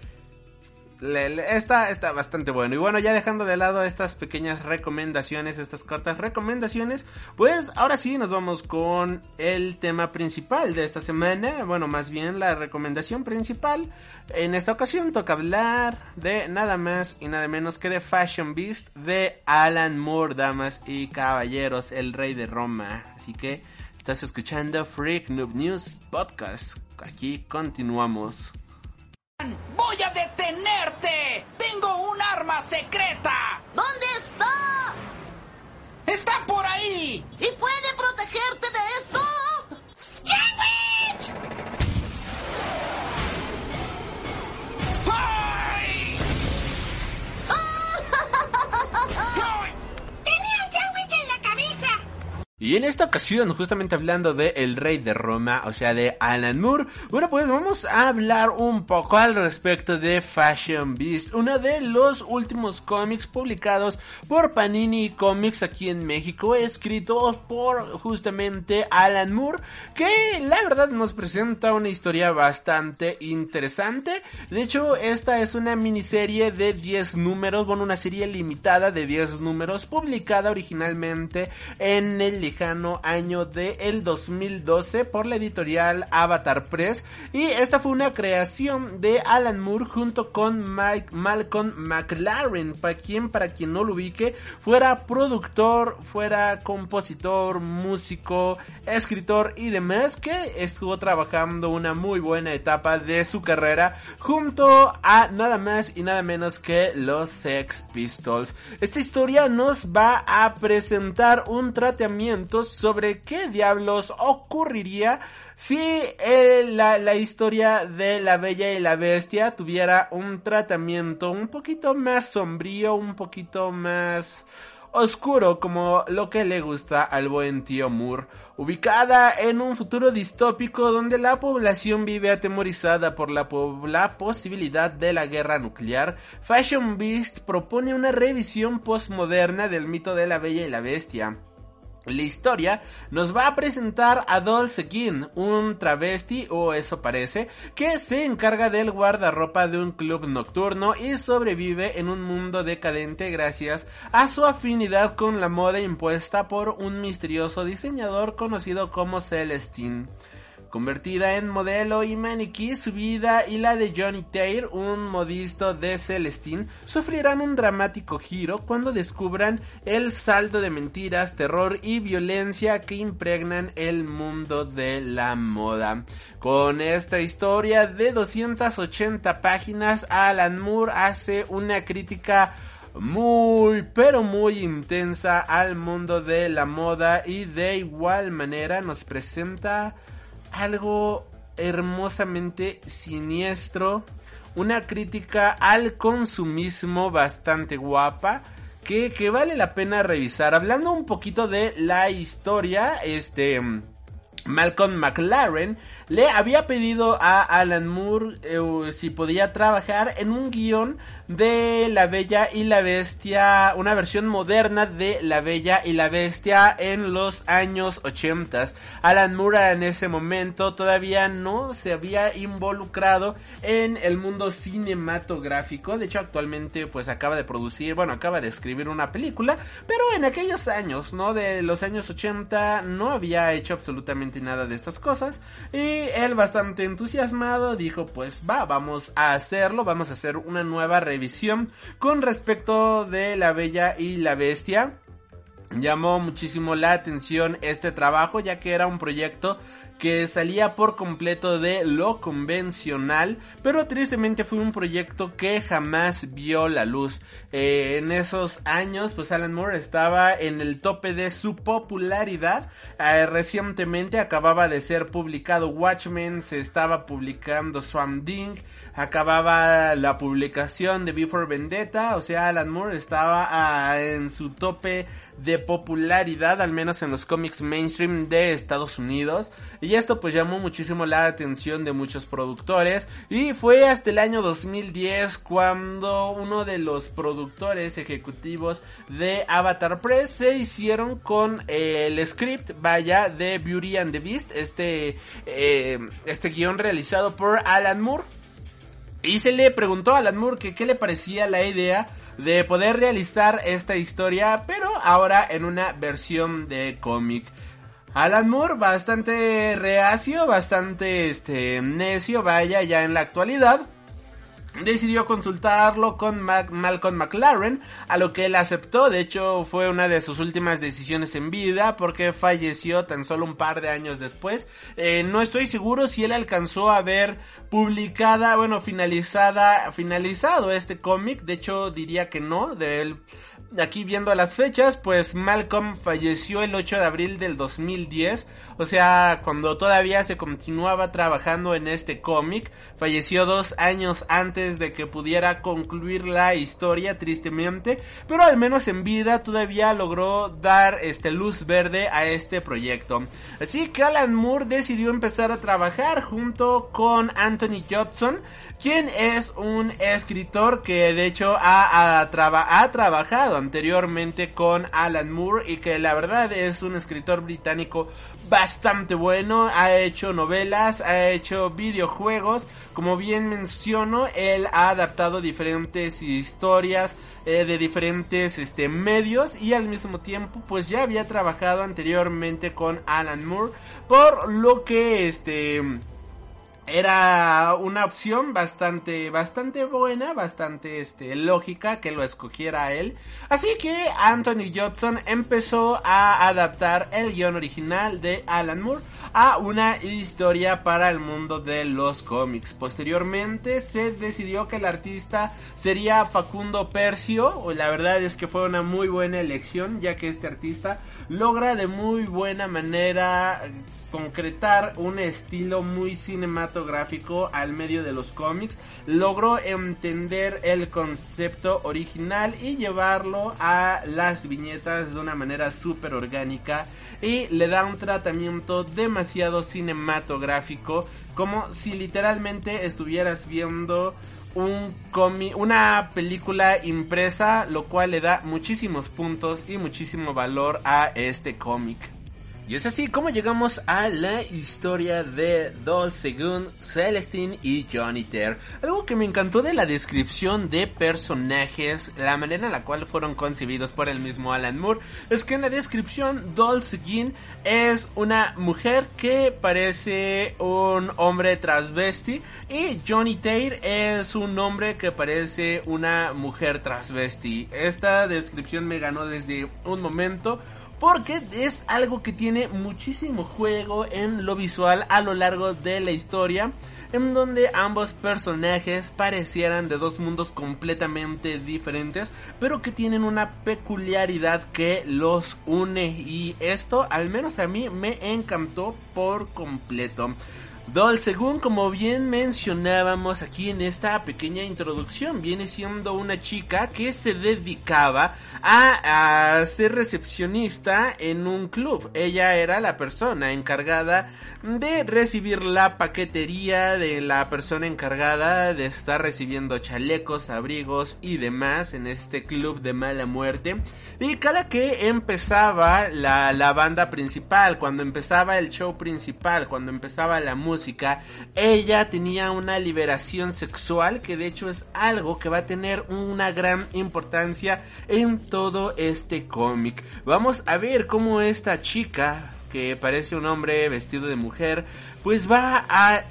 está, está bastante bueno. Y bueno, ya dejando de lado estas pequeñas recomendaciones, estas cortas recomendaciones, pues ahora sí nos vamos con el tema principal de esta semana. Bueno, más bien la recomendación principal. En esta ocasión toca hablar de nada más y nada menos que de Fashion Beast de Alan Moore, damas y caballeros, el rey de Roma. Así que estás escuchando Freak Noob News Podcast. Aquí continuamos. ¡Voy a detenerte! ¡Tengo un arma secreta! ¿Dónde está? ¡Está por ahí! ¿Y puede protegerte de esto? ¡Sandwich! ¡Ay! Y en esta ocasión, justamente hablando de El Rey de Roma, o sea, de Alan Moore, bueno, pues vamos a hablar un poco al respecto de Fashion Beast, uno de los últimos cómics publicados por Panini Comics aquí en México, escrito por justamente Alan Moore, que la verdad nos presenta una historia bastante interesante. De hecho, esta es una miniserie de 10 números, bueno, una serie limitada de 10 números, publicada originalmente en el año de el 2012 por la editorial Avatar Press. Y esta fue una creación de Alan Moore junto con Mike Malcolm McLaren para quien para quien no lo ubique fuera productor fuera compositor músico escritor y demás que estuvo trabajando una muy buena etapa de su carrera junto a nada más y nada menos que los Sex Pistols. Esta historia nos va a presentar un tratamiento sobre qué diablos ocurriría si eh, la, la, historia de la Bella y la Bestia tuviera un tratamiento un poquito más sombrío, un poquito más oscuro como lo que le gusta al buen tío Moore, ubicada en un futuro distópico donde la población vive atemorizada por la, la posibilidad de la guerra nuclear, Fashion Beast propone una revisión postmoderna del mito de la Bella y la Bestia la historia nos va a presentar a Dolce King, un travesti, o eso parece, que se encarga del guardarropa de un club nocturno y sobrevive en un mundo decadente gracias a su afinidad con la moda impuesta por un misterioso diseñador conocido como Celestine. Convertida en modelo y maniquí, su vida y la de Johnny Taylor, un modisto de Celestine, sufrirán un dramático giro cuando descubran el saldo de mentiras, terror y violencia que impregnan el mundo de la moda. Con esta historia de 280 páginas, Alan Moore hace una crítica muy pero muy intensa al mundo de la moda y de igual manera nos presenta algo hermosamente siniestro, una crítica al consumismo bastante guapa. Que, que, vale la pena revisar. Hablando un poquito de la historia, este Malcolm McLaren le había pedido a Alan Moore eh, si podía trabajar en un guion de La Bella y la Bestia, una versión moderna de La Bella y la Bestia en los años 80. Alan Moore en ese momento todavía no se había involucrado en el mundo cinematográfico, de hecho actualmente pues acaba de producir, bueno, acaba de escribir una película, pero en aquellos años, ¿no? De los años 80 no había hecho absolutamente nada de estas cosas y él bastante entusiasmado dijo pues va, vamos a hacerlo, vamos a hacer una nueva revisión con respecto de La Bella y la Bestia. Llamó muchísimo la atención este trabajo ya que era un proyecto que salía por completo de lo convencional, pero tristemente fue un proyecto que jamás vio la luz. Eh, en esos años, pues Alan Moore estaba en el tope de su popularidad. Eh, recientemente acababa de ser publicado Watchmen, se estaba publicando Swamp Thing, acababa la publicación de Before Vendetta, o sea, Alan Moore estaba ah, en su tope de popularidad, al menos en los cómics mainstream de Estados Unidos. Y esto pues llamó muchísimo la atención de muchos productores. Y fue hasta el año 2010 cuando uno de los productores ejecutivos de Avatar Press se hicieron con el script, vaya, de Beauty and the Beast, este, eh, este guion realizado por Alan Moore. Y se le preguntó a Alan Moore que qué le parecía la idea de poder realizar esta historia, pero ahora en una versión de cómic. Alan Moore bastante reacio, bastante este necio, vaya ya en la actualidad decidió consultarlo con Malcolm McLaren, a lo que él aceptó, de hecho fue una de sus últimas decisiones en vida porque falleció tan solo un par de años después. Eh, no estoy seguro si él alcanzó a ver publicada, bueno, finalizada, finalizado este cómic, de hecho diría que no, de él aquí viendo las fechas, pues Malcolm falleció el 8 de abril del 2010, o sea, cuando todavía se continuaba trabajando en este cómic, falleció dos años antes de que pudiera concluir la historia, tristemente, pero al menos en vida todavía logró dar este luz verde a este proyecto. Así que Alan Moore decidió empezar a trabajar junto con Anthony Judson, quien es un escritor que de hecho ha, ha, trabajado anteriormente con Alan Moore y que la verdad es un escritor británico bastante bueno, ha hecho novelas, ha hecho videojuegos, como bien menciono, él ha adaptado diferentes historias eh, de diferentes este, medios y al mismo tiempo pues ya había trabajado anteriormente con Alan Moore, por lo que este era una opción bastante bastante buena, bastante este lógica que lo escogiera él. Así que Anthony Judson empezó a adaptar el guion original de Alan Moore a una historia para el mundo de los cómics. Posteriormente se decidió que el artista sería Facundo Percio, la verdad es que fue una muy buena elección ya que este artista logra de muy buena manera concretar un estilo muy cinematográfico al medio de los cómics, logró entender el concepto original y llevarlo a las viñetas de una manera súper orgánica. Y le da un tratamiento demasiado cinematográfico como si literalmente estuvieras viendo un una película impresa, lo cual le da muchísimos puntos y muchísimo valor a este cómic. Y es así como llegamos a la historia de Dolcegun, Celestine y Johnny Terr. Algo que me encantó de la descripción de personajes, la manera en la cual fueron concebidos por el mismo Alan Moore, es que en la descripción Dolcegun es una mujer que parece un hombre transvesti y Johnny Terr es un hombre que parece una mujer transvesti. Esta descripción me ganó desde un momento porque es algo que tiene muchísimo juego en lo visual a lo largo de la historia, en donde ambos personajes parecieran de dos mundos completamente diferentes, pero que tienen una peculiaridad que los une y esto al menos a mí me encantó por completo. Doll, según como bien mencionábamos aquí en esta pequeña introducción, viene siendo una chica que se dedicaba a, a, ser recepcionista en un club. Ella era la persona encargada de recibir la paquetería de la persona encargada de estar recibiendo chalecos, abrigos y demás en este club de mala muerte. Y cada que empezaba la, la banda principal, cuando empezaba el show principal, cuando empezaba la música, ella tenía una liberación sexual que de hecho es algo que va a tener una gran importancia en todo este cómic. Vamos a ver cómo esta chica que parece un hombre vestido de mujer, pues va a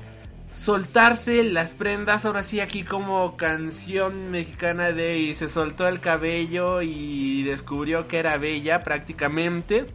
soltarse las prendas, ahora sí aquí como canción mexicana de y se soltó el cabello y descubrió que era bella prácticamente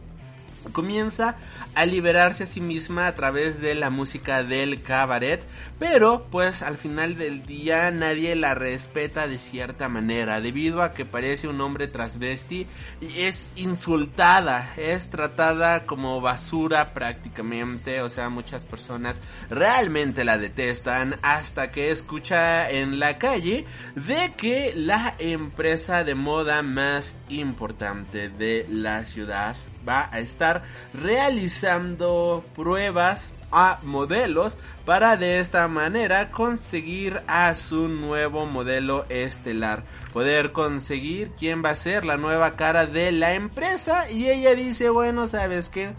comienza a liberarse a sí misma a través de la música del cabaret, pero pues al final del día nadie la respeta de cierta manera, debido a que parece un hombre transvesti y es insultada, es tratada como basura prácticamente, o sea, muchas personas realmente la detestan hasta que escucha en la calle de que la empresa de moda más importante de la ciudad va a estar realizando pruebas a modelos para de esta manera conseguir a su nuevo modelo estelar. Poder conseguir quién va a ser la nueva cara de la empresa y ella dice, bueno, sabes que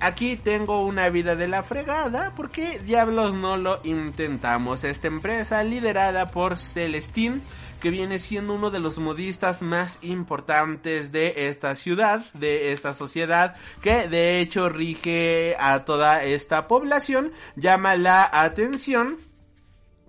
aquí tengo una vida de la fregada porque diablos no lo intentamos. Esta empresa liderada por Celestine que viene siendo uno de los modistas más importantes de esta ciudad, de esta sociedad, que de hecho rige a toda esta población, llama la atención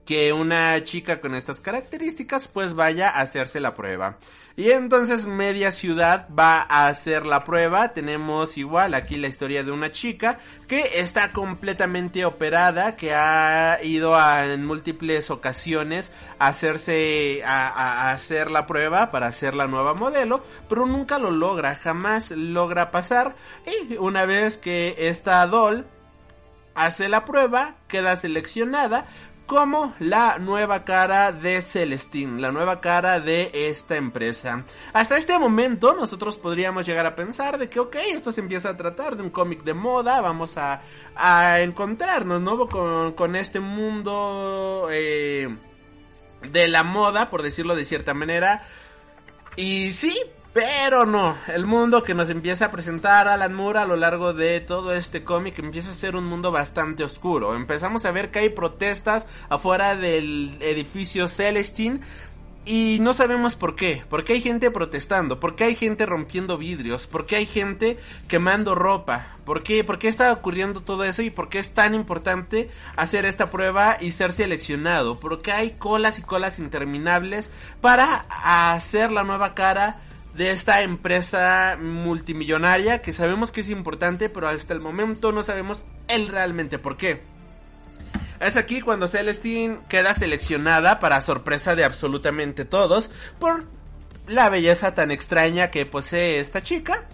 que una chica con estas características pues vaya a hacerse la prueba. Y entonces media ciudad va a hacer la prueba. Tenemos igual aquí la historia de una chica que está completamente operada, que ha ido a, en múltiples ocasiones a hacerse, a, a hacer la prueba para hacer la nueva modelo, pero nunca lo logra, jamás logra pasar. Y una vez que esta doll hace la prueba, queda seleccionada, como la nueva cara de Celestine, la nueva cara de esta empresa. Hasta este momento nosotros podríamos llegar a pensar de que, ok, esto se empieza a tratar de un cómic de moda, vamos a, a encontrarnos, ¿no? Con, con este mundo eh, de la moda, por decirlo de cierta manera. Y sí, pero no, el mundo que nos empieza a presentar Alan Moore a lo largo de todo este cómic empieza a ser un mundo bastante oscuro. Empezamos a ver que hay protestas afuera del edificio Celestine y no sabemos por qué. ¿Por qué hay gente protestando? ¿Por qué hay gente rompiendo vidrios? ¿Por qué hay gente quemando ropa? ¿Por qué, ¿Por qué está ocurriendo todo eso? ¿Y por qué es tan importante hacer esta prueba y ser seleccionado? ¿Por qué hay colas y colas interminables para hacer la nueva cara de esta empresa multimillonaria que sabemos que es importante, pero hasta el momento no sabemos el realmente por qué. Es aquí cuando Celestine queda seleccionada para sorpresa de absolutamente todos por la belleza tan extraña que posee esta chica.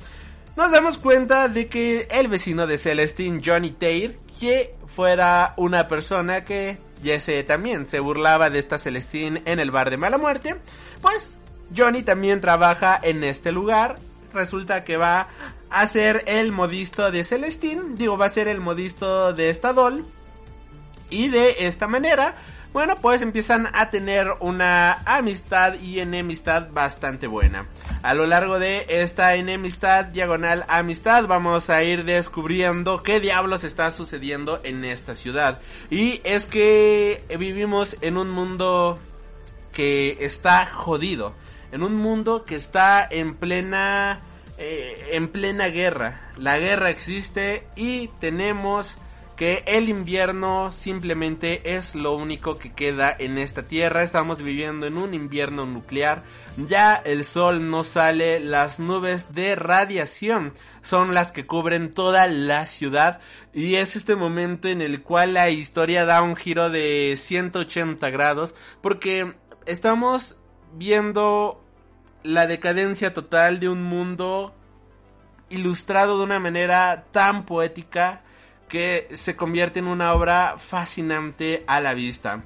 Nos damos cuenta de que el vecino de Celestine, Johnny Taylor, que fuera una persona que ya se también se burlaba de esta Celestine en el bar de mala muerte, pues Johnny también trabaja en este lugar. Resulta que va a ser el modisto de Celestine. Digo, va a ser el modisto de esta doll. Y de esta manera, bueno, pues empiezan a tener una amistad y enemistad bastante buena. A lo largo de esta enemistad, diagonal amistad, vamos a ir descubriendo qué diablos está sucediendo en esta ciudad. Y es que vivimos en un mundo que está jodido en un mundo que está en plena eh, en plena guerra. La guerra existe y tenemos que el invierno simplemente es lo único que queda en esta tierra. Estamos viviendo en un invierno nuclear. Ya el sol no sale, las nubes de radiación son las que cubren toda la ciudad y es este momento en el cual la historia da un giro de 180 grados porque estamos viendo la decadencia total de un mundo ilustrado de una manera tan poética que se convierte en una obra fascinante a la vista.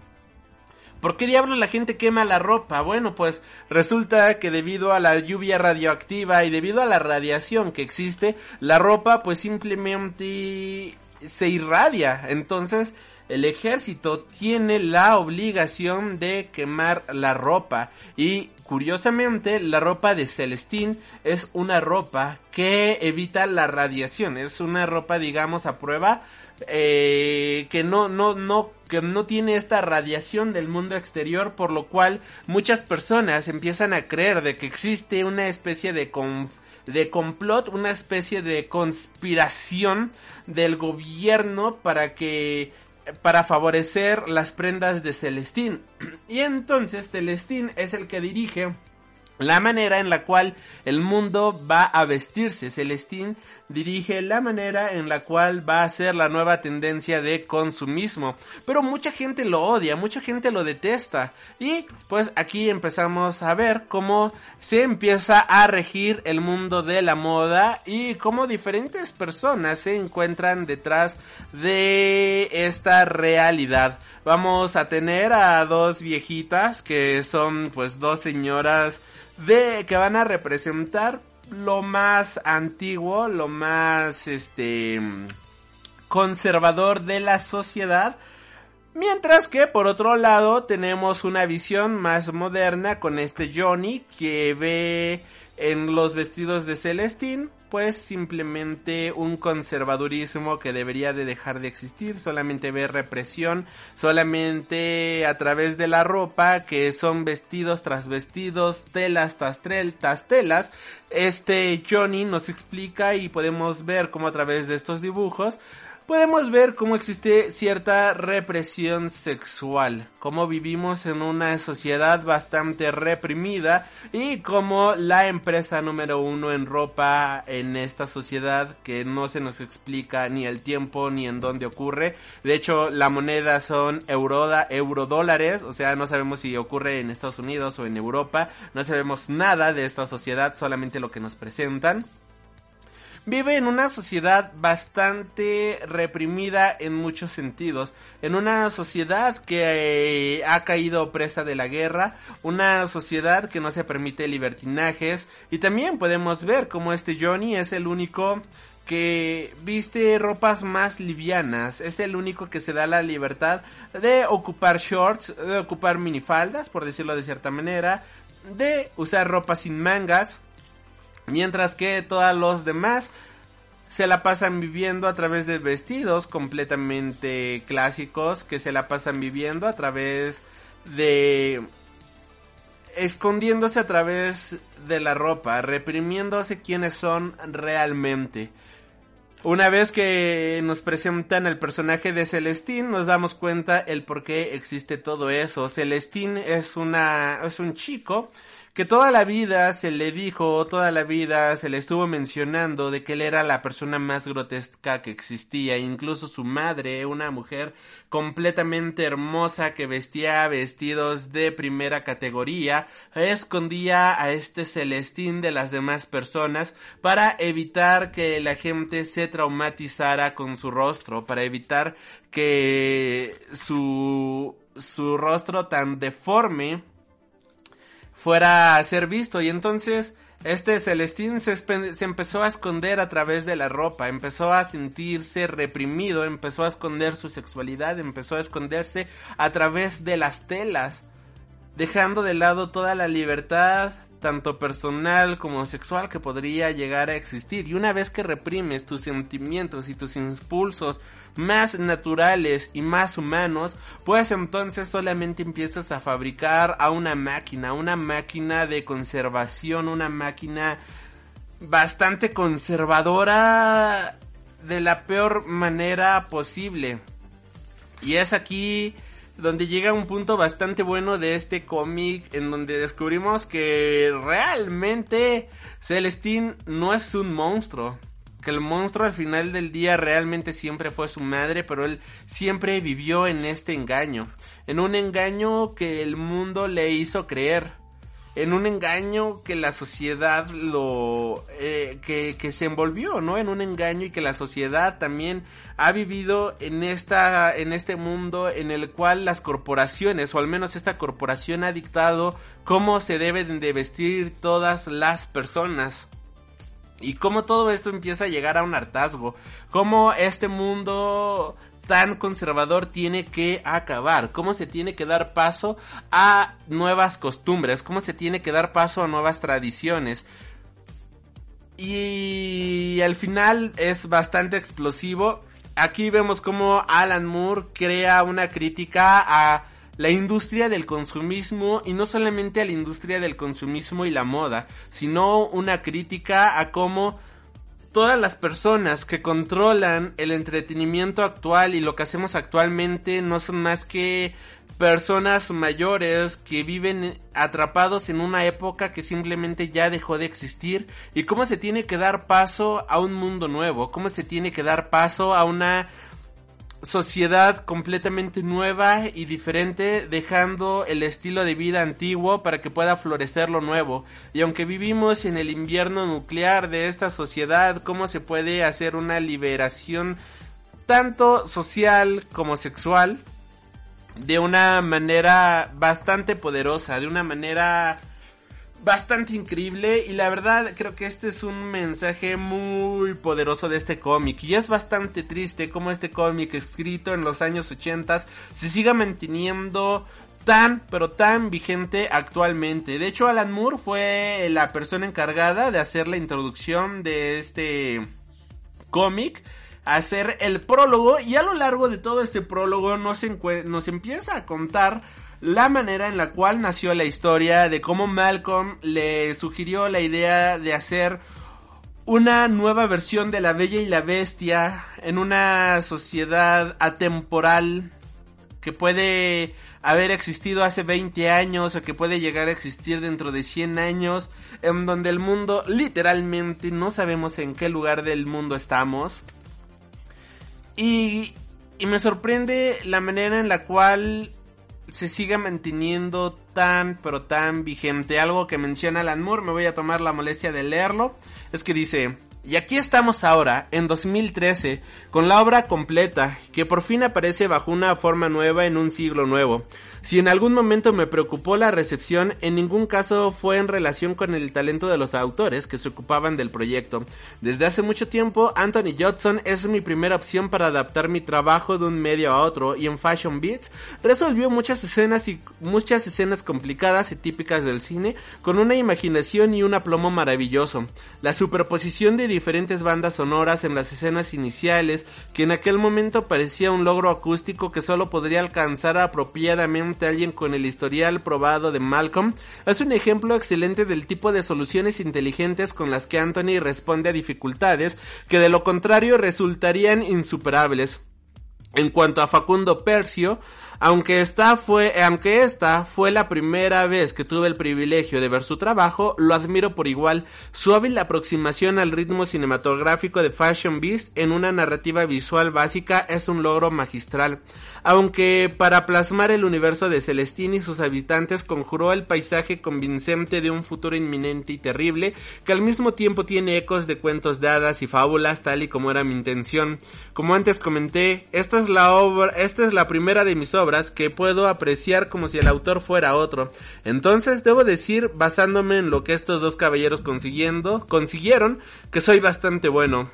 ¿Por qué diablos la gente quema la ropa? Bueno, pues resulta que debido a la lluvia radioactiva y debido a la radiación que existe, la ropa pues simplemente se irradia. Entonces, el ejército tiene la obligación de quemar la ropa y curiosamente la ropa de Celestine es una ropa que evita la radiación, es una ropa digamos a prueba eh, que no no no que no tiene esta radiación del mundo exterior por lo cual muchas personas empiezan a creer de que existe una especie de de complot, una especie de conspiración del gobierno para que para favorecer las prendas de Celestín. Y entonces Celestín es el que dirige la manera en la cual el mundo va a vestirse. Celestín dirige la manera en la cual va a ser la nueva tendencia de consumismo. Pero mucha gente lo odia, mucha gente lo detesta. Y pues aquí empezamos a ver cómo se empieza a regir el mundo de la moda y cómo diferentes personas se encuentran detrás de esta realidad. Vamos a tener a dos viejitas que son pues dos señoras de que van a representar lo más antiguo, lo más este conservador de la sociedad. Mientras que por otro lado tenemos una visión más moderna con este Johnny que ve en los vestidos de Celestine pues simplemente un conservadurismo que debería de dejar de existir, solamente ve represión, solamente a través de la ropa, que son vestidos tras vestidos, telas tras telas, este Johnny nos explica y podemos ver cómo a través de estos dibujos podemos ver cómo existe cierta represión sexual, cómo vivimos en una sociedad bastante reprimida y cómo la empresa número uno en ropa en esta sociedad que no se nos explica ni el tiempo ni en dónde ocurre. De hecho, la moneda son euroda, eurodólares, o sea, no sabemos si ocurre en Estados Unidos o en Europa, no sabemos nada de esta sociedad, solamente lo que nos presentan vive en una sociedad bastante reprimida en muchos sentidos, en una sociedad que eh, ha caído presa de la guerra, una sociedad que no se permite libertinajes y también podemos ver como este Johnny es el único que viste ropas más livianas, es el único que se da la libertad de ocupar shorts, de ocupar minifaldas, por decirlo de cierta manera, de usar ropa sin mangas, Mientras que todos los demás se la pasan viviendo a través de vestidos completamente clásicos, que se la pasan viviendo a través de escondiéndose a través de la ropa, reprimiéndose quienes son realmente. Una vez que nos presentan el personaje de Celestine, nos damos cuenta el por qué existe todo eso. Celestine es una es un chico que toda la vida se le dijo, toda la vida se le estuvo mencionando de que él era la persona más grotesca que existía, incluso su madre, una mujer completamente hermosa que vestía vestidos de primera categoría, escondía a este Celestín de las demás personas para evitar que la gente se traumatizara con su rostro, para evitar que su su rostro tan deforme fuera a ser visto. Y entonces este Celestín se, se, empezó a esconder a través de la ropa, empezó a sentirse reprimido, empezó a esconder su sexualidad, empezó a esconderse a través de las telas, dejando de lado toda la libertad tanto personal como sexual que podría llegar a existir. Y una vez que reprimes tus sentimientos y tus impulsos más naturales y más humanos, pues entonces solamente empiezas a fabricar a una máquina, una máquina de conservación, una máquina bastante conservadora de la peor manera posible. Y es aquí donde llega un punto bastante bueno de este cómic en donde descubrimos que realmente Celestine no es un monstruo. Que el monstruo al final del día realmente siempre fue su madre, pero él siempre vivió en este engaño. En un engaño que el mundo le hizo creer en un engaño que la sociedad lo eh, que, que, se envolvió no en un engaño y que la sociedad también ha vivido en esta en este mundo en el cual las corporaciones o al menos esta corporación ha dictado cómo se deben de vestir todas las personas. Y cómo todo esto empieza a llegar a un hartazgo, cómo este mundo tan conservador tiene que acabar, cómo se tiene que dar paso a nuevas costumbres, cómo se tiene que dar paso a nuevas tradiciones. Y al final es bastante explosivo. Aquí vemos cómo Alan Moore crea una crítica a la industria del consumismo y no solamente a la industria del consumismo y la moda, sino una crítica a cómo todas las personas que controlan el entretenimiento actual y lo que hacemos actualmente no son más que personas mayores que viven atrapados en una época que simplemente ya dejó de existir. Y cómo se tiene que dar paso a un mundo nuevo, cómo se tiene que dar paso a una sociedad completamente nueva y diferente, dejando el estilo de vida antiguo para que pueda florecer lo nuevo. Y aunque vivimos en el invierno nuclear de esta sociedad, ¿cómo se puede hacer una liberación tanto social como sexual? De una manera bastante poderosa, de una manera bastante increíble y la verdad creo que este es un mensaje muy poderoso de este cómic y es bastante triste como este cómic escrito en los años 80 se siga manteniendo tan pero tan vigente actualmente. De hecho Alan Moore fue la persona encargada de hacer la introducción de este cómic hacer el prólogo y a lo largo de todo este prólogo nos, nos empieza a contar la manera en la cual nació la historia de cómo Malcolm le sugirió la idea de hacer una nueva versión de La Bella y la Bestia en una sociedad atemporal que puede haber existido hace 20 años o que puede llegar a existir dentro de 100 años, en donde el mundo literalmente no sabemos en qué lugar del mundo estamos. Y, y me sorprende la manera en la cual se sigue manteniendo tan pero tan vigente. Algo que menciona Alan Moore, me voy a tomar la molestia de leerlo, es que dice, y aquí estamos ahora, en 2013, con la obra completa, que por fin aparece bajo una forma nueva en un siglo nuevo. Si en algún momento me preocupó la recepción, en ningún caso fue en relación con el talento de los autores que se ocupaban del proyecto. Desde hace mucho tiempo, Anthony Judson es mi primera opción para adaptar mi trabajo de un medio a otro y en Fashion Beats resolvió muchas escenas y muchas escenas complicadas y típicas del cine con una imaginación y un aplomo maravilloso. La superposición de diferentes bandas sonoras en las escenas iniciales, que en aquel momento parecía un logro acústico que solo podría alcanzar apropiadamente alguien con el historial probado de Malcolm, es un ejemplo excelente del tipo de soluciones inteligentes con las que Anthony responde a dificultades que de lo contrario resultarían insuperables. En cuanto a Facundo Percio, aunque esta fue, aunque esta fue la primera vez que tuve el privilegio de ver su trabajo, lo admiro por igual. Su hábil aproximación al ritmo cinematográfico de Fashion Beast en una narrativa visual básica es un logro magistral aunque para plasmar el universo de Celestine y sus habitantes conjuró el paisaje convincente de un futuro inminente y terrible, que al mismo tiempo tiene ecos de cuentos de hadas y fábulas, tal y como era mi intención. Como antes comenté, esta es la obra, esta es la primera de mis obras que puedo apreciar como si el autor fuera otro. Entonces, debo decir, basándome en lo que estos dos caballeros consiguiendo, consiguieron, que soy bastante bueno.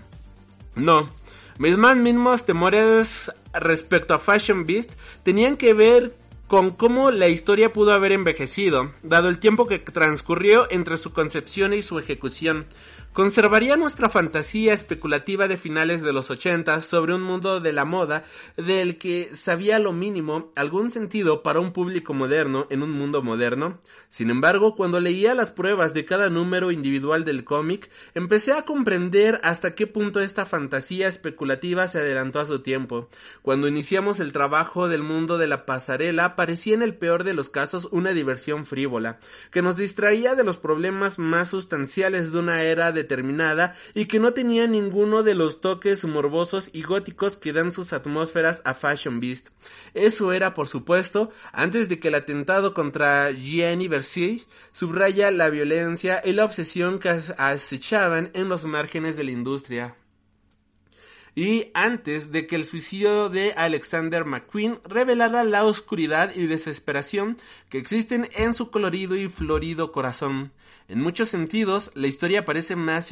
No, mis más mismos temores respecto a Fashion Beast tenían que ver con cómo la historia pudo haber envejecido, dado el tiempo que transcurrió entre su concepción y su ejecución. Conservaría nuestra fantasía especulativa de finales de los 80 sobre un mundo de la moda del que sabía lo mínimo algún sentido para un público moderno en un mundo moderno. Sin embargo, cuando leía las pruebas de cada número individual del cómic, empecé a comprender hasta qué punto esta fantasía especulativa se adelantó a su tiempo. Cuando iniciamos el trabajo del mundo de la pasarela, parecía en el peor de los casos una diversión frívola, que nos distraía de los problemas más sustanciales de una era de determinada y que no tenía ninguno de los toques morbosos y góticos que dan sus atmósferas a Fashion Beast. Eso era, por supuesto, antes de que el atentado contra Gianni Subraya la violencia y la obsesión que acechaban en los márgenes de la industria y antes de que el suicidio de Alexander McQueen revelara la oscuridad y desesperación que existen en su colorido y florido corazón. En muchos sentidos, la historia parece más,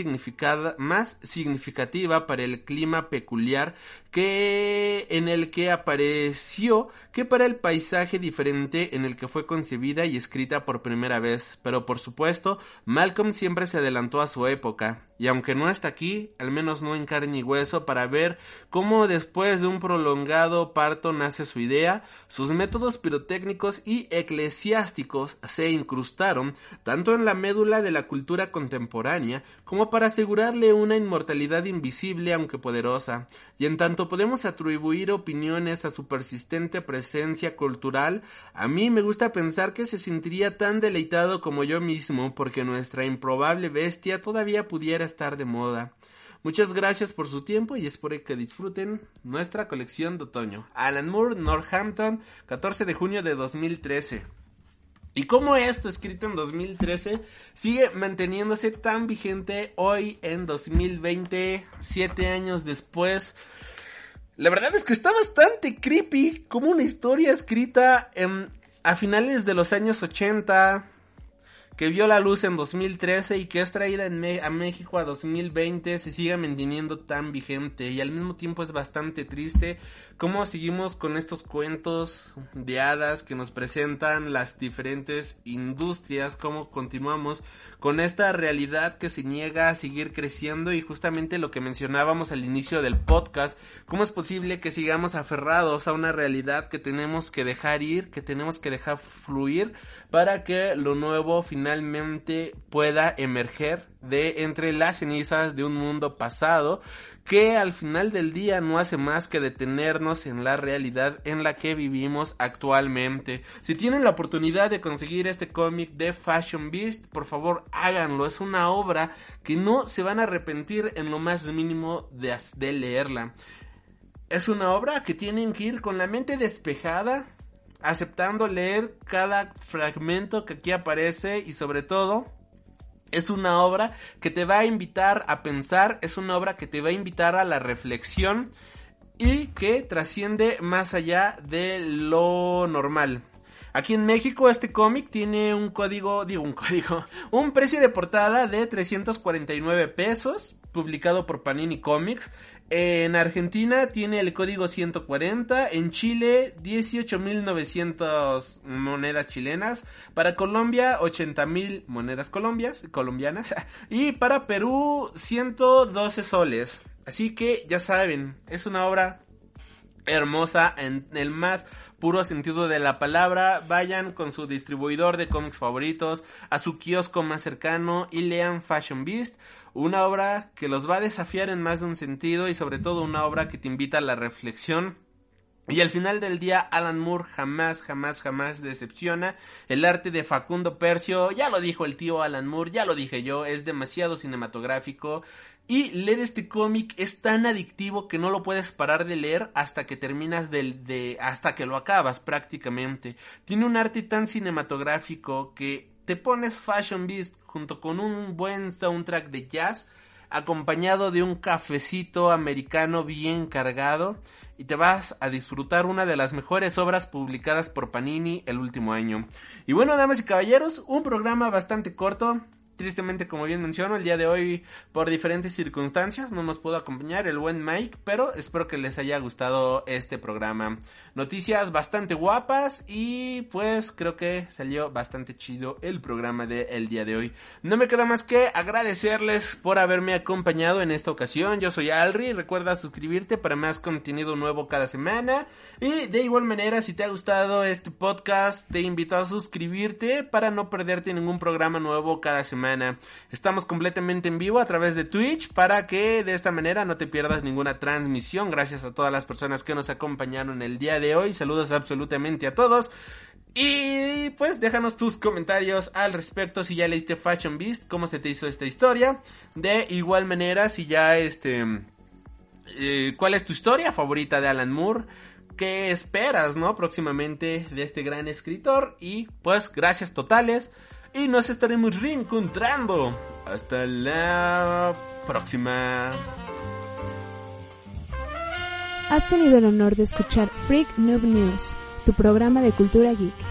más significativa para el clima peculiar que en el que apareció que para el paisaje diferente en el que fue concebida y escrita por primera vez. Pero por supuesto, Malcolm siempre se adelantó a su época, y aunque no está aquí, al menos no en carne y hueso para ver cómo después de un prolongado parto nace su idea, sus métodos pirotécnicos y eclesiásticos se incrustaron tanto en la médula de la cultura contemporánea como para asegurarle una inmortalidad invisible aunque poderosa, y en tanto podemos atribuir opiniones a su persistente presencia cultural, a mí me gusta pensar que se sentiría tan deleitado como yo mismo porque nuestra improbable bestia todavía pudiera estar de moda. Muchas gracias por su tiempo y espero que disfruten nuestra colección de otoño. Alan Moore, Northampton, 14 de junio de 2013. Y cómo esto, escrito en 2013, sigue manteniéndose tan vigente hoy en 2020, siete años después. La verdad es que está bastante creepy, como una historia escrita en, a finales de los años 80, que vio la luz en 2013 y que es traída a México a 2020 se sigue manteniendo tan vigente y al mismo tiempo es bastante triste cómo seguimos con estos cuentos de hadas que nos presentan las diferentes industrias, cómo continuamos con esta realidad que se niega a seguir creciendo y justamente lo que mencionábamos al inicio del podcast, cómo es posible que sigamos aferrados a una realidad que tenemos que dejar ir, que tenemos que dejar fluir para que lo nuevo finalmente finalmente pueda emerger de entre las cenizas de un mundo pasado que al final del día no hace más que detenernos en la realidad en la que vivimos actualmente. Si tienen la oportunidad de conseguir este cómic de Fashion Beast, por favor háganlo. Es una obra que no se van a arrepentir en lo más mínimo de, de leerla. Es una obra que tienen que ir con la mente despejada, aceptando leer cada fragmento que aquí aparece y sobre todo es una obra que te va a invitar a pensar, es una obra que te va a invitar a la reflexión y que trasciende más allá de lo normal. Aquí en México este cómic tiene un código, digo un código, un precio de portada de 349 pesos, publicado por Panini Comics. En Argentina tiene el código 140, en Chile 18.900 monedas chilenas, para Colombia 80.000 monedas colombias, colombianas y para Perú 112 soles. Así que ya saben, es una obra hermosa en el más puro sentido de la palabra. Vayan con su distribuidor de cómics favoritos a su kiosco más cercano y lean Fashion Beast una obra que los va a desafiar en más de un sentido y sobre todo una obra que te invita a la reflexión. Y al final del día, Alan Moore jamás, jamás, jamás decepciona. El arte de Facundo Percio, ya lo dijo el tío Alan Moore, ya lo dije yo, es demasiado cinematográfico. Y leer este cómic es tan adictivo que no lo puedes parar de leer hasta que terminas del, de, hasta que lo acabas prácticamente. Tiene un arte tan cinematográfico que te pones Fashion Beast junto con un buen soundtrack de jazz, acompañado de un cafecito americano bien cargado, y te vas a disfrutar una de las mejores obras publicadas por Panini el último año. Y bueno, damas y caballeros, un programa bastante corto, Tristemente, como bien menciono, el día de hoy, por diferentes circunstancias, no nos pudo acompañar el buen Mike, pero espero que les haya gustado este programa. Noticias bastante guapas y pues creo que salió bastante chido el programa del día de hoy. No me queda más que agradecerles por haberme acompañado en esta ocasión. Yo soy Alri, recuerda suscribirte para más contenido nuevo cada semana. Y de igual manera, si te ha gustado este podcast, te invito a suscribirte para no perderte ningún programa nuevo cada Estamos completamente en vivo a través de Twitch para que de esta manera no te pierdas ninguna transmisión. Gracias a todas las personas que nos acompañaron el día de hoy. Saludos absolutamente a todos. Y pues déjanos tus comentarios al respecto si ya leíste Fashion Beast, cómo se te hizo esta historia. De igual manera, si ya este... Eh, ¿Cuál es tu historia favorita de Alan Moore? ¿Qué esperas, no? Próximamente de este gran escritor. Y pues gracias totales y nos estaremos reencontrando. Hasta la próxima. Has tenido el honor de escuchar Freak Noob News, tu programa de cultura geek.